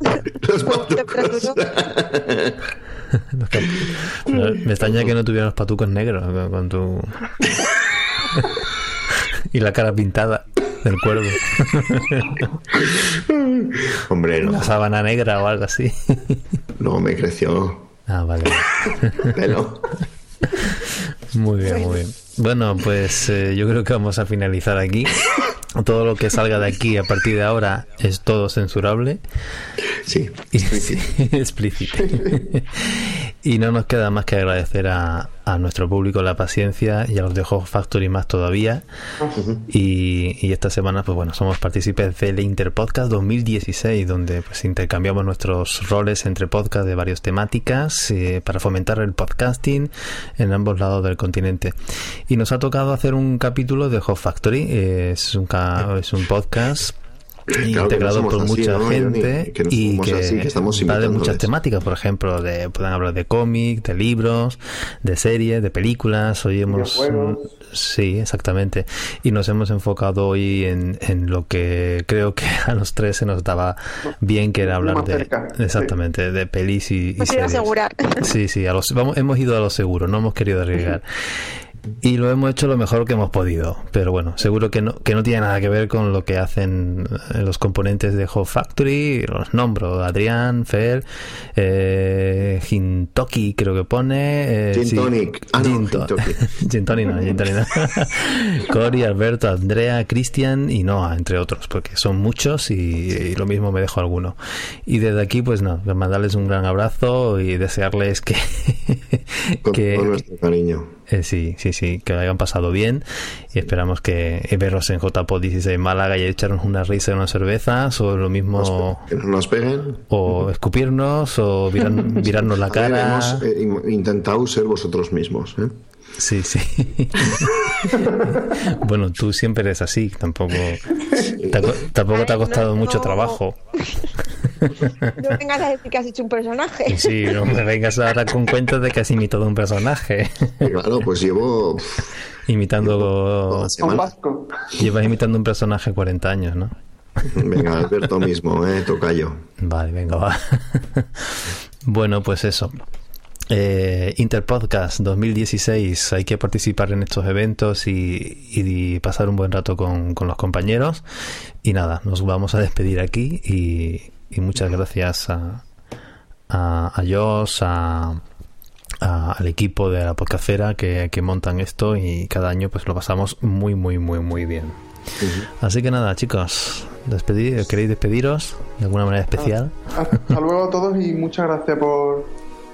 Me extraña que no tuvieran los patucos negros con tu. Y la cara pintada del cuervo. Hombre, no. Una sábana negra o algo así. no, me creció. Ah, vale. Pero... Muy bien, muy bien. Bueno, pues eh, yo creo que vamos a finalizar aquí. Todo lo que salga de aquí a partir de ahora es todo censurable. Sí, explícito. Y no nos queda más que agradecer a, a nuestro público la paciencia y a los de Hog Factory más todavía. y, y esta semana, pues bueno, somos partícipes del Interpodcast 2016, donde pues intercambiamos nuestros roles entre podcasts de varias temáticas eh, para fomentar el podcasting en ambos lados del continente. Y nos ha tocado hacer un capítulo de Hog Factory. Eh, es, un ca- es un podcast Claro, integrado no por así, mucha ¿no, gente? Que y que así, que estamos va de muchas temáticas por ejemplo de pueden hablar de cómics de libros de series de películas hoy hemos sí exactamente y nos hemos enfocado hoy en, en lo que creo que a los tres se nos daba bien que era hablar de cerca, sí. exactamente de pelis y, y quiero series asegurar. Sí, sí, a los, vamos, hemos ido a lo seguro, no hemos querido arriesgar. Y lo hemos hecho lo mejor que hemos podido. Pero bueno, seguro que no, que no tiene nada que ver con lo que hacen eh, los componentes de Hot Factory. Los nombro: Adrián, Fer, eh, Hintoki, creo que pone. eh, Gin sí. tonic. Ah, no, Gin tonic no, gin tonic no. Cory, Alberto, Andrea, Cristian y Noah, entre otros, porque son muchos y, y lo mismo me dejo alguno. Y desde aquí, pues no, mandarles un gran abrazo y desearles que, Con que todo nuestro cariño. Eh, sí, sí, sí, que lo hayan pasado bien y esperamos que verlos en JPO 16 Málaga y echarnos una risa y unas cervezas o lo mismo Que no nos peguen. o escupirnos o virar- virarnos la A ver, cara. hemos eh, in- intentado ser vosotros mismos. ¿eh? Sí, sí. bueno, tú siempre eres así, tampoco te ha co- tampoco te ha no, costado mucho trabajo. No vengas a decir que has hecho un personaje. Sí, no me vengas ahora con cuentos de que has imitado un personaje. Claro, pues llevo imitando vasco. llevas imitando un personaje 40 años, ¿no? Venga, Alberto mismo, ¿eh? Tocayo. Vale, venga, va. bueno, pues eso. Eh, Interpodcast 2016, hay que participar en estos eventos y, y pasar un buen rato con, con los compañeros. Y nada, nos vamos a despedir aquí y, y muchas gracias a, a, a Josh, a, a- al equipo de la podcastera que, que montan esto y cada año pues lo pasamos muy, muy, muy, muy bien. Así que nada, chicos, despedir, ¿queréis despediros de alguna manera especial? Hasta luego a todos y muchas gracias por,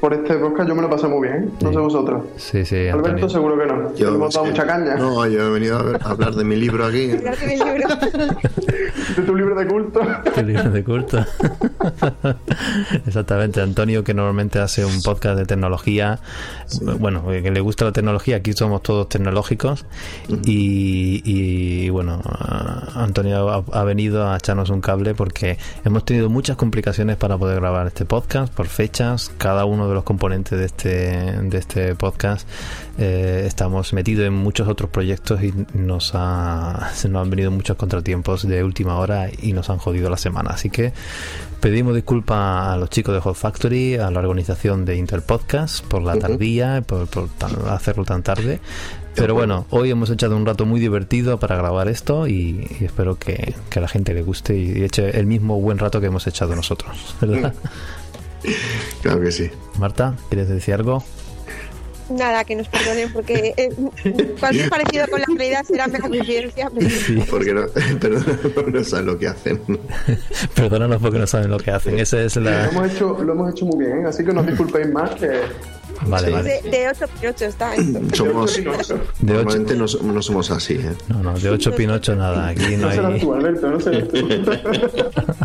por este podcast. Yo me lo pasé muy bien. No sé vosotros. Sí, sí, Alberto Antonio. seguro que no. Yo, Hemos dado que- mucha caña. No, yo he venido a, ver- a hablar de mi libro aquí. De mi libro. De tu libro de culto. Qué libro de culto. Exactamente, Antonio que normalmente hace un podcast de tecnología, bueno, que le gusta la tecnología, aquí somos todos tecnológicos y, y, bueno, Antonio ha, ha venido a echarnos un cable porque hemos tenido muchas complicaciones para poder grabar este podcast por fechas, cada uno de los componentes de este, de este podcast eh, estamos metidos en muchos otros proyectos y nos, ha, se nos han venido muchos contratiempos de última hora y nos han jodido la semana. Así que pedimos disculpas a los chicos de Hot Factory, a la organización de Interpodcast por la tardía, por, por tan- hacerlo tan tarde. Pero bueno, hoy hemos echado un rato muy divertido para grabar esto y, y espero que, que a la gente le guste y eche el mismo buen rato que hemos echado nosotros, ¿verdad? Claro que sí. Marta, ¿quieres decir algo? Nada, que nos perdonen porque eh, cualquier parecido con la realidad será mera coincidencia. pero- Porque no, perdón, no saben lo que hacen. Perdónanos porque no saben lo que hacen. Esa es Lo la... hemos hecho, lo hemos hecho muy bien, ¿eh? así que no disculpéis más que Vale, Sí. vale. De, de 8 por 8 está esto. Somos, De ocho. normalmente no, no somos así, ¿eh? No, no, de 8 pinocho nada. Aquí no hay... tú, Alberto, no serás tú.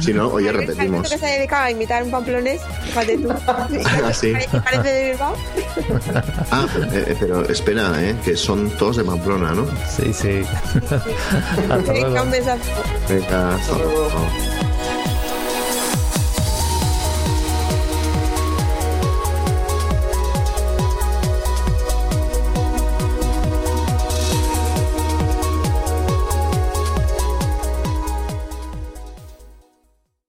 Si no, oye, repetimos. que se ha dedicado a imitar un pamplonés, fíjate tú. Ah, sí. Parece, de Bilbao. Ah, pero, eh, pero espera, ¿eh? Que son todos de Pamplona, ¿no? Sí, sí. Hasta Venga, luego. un besazo. Venga, hasta luego.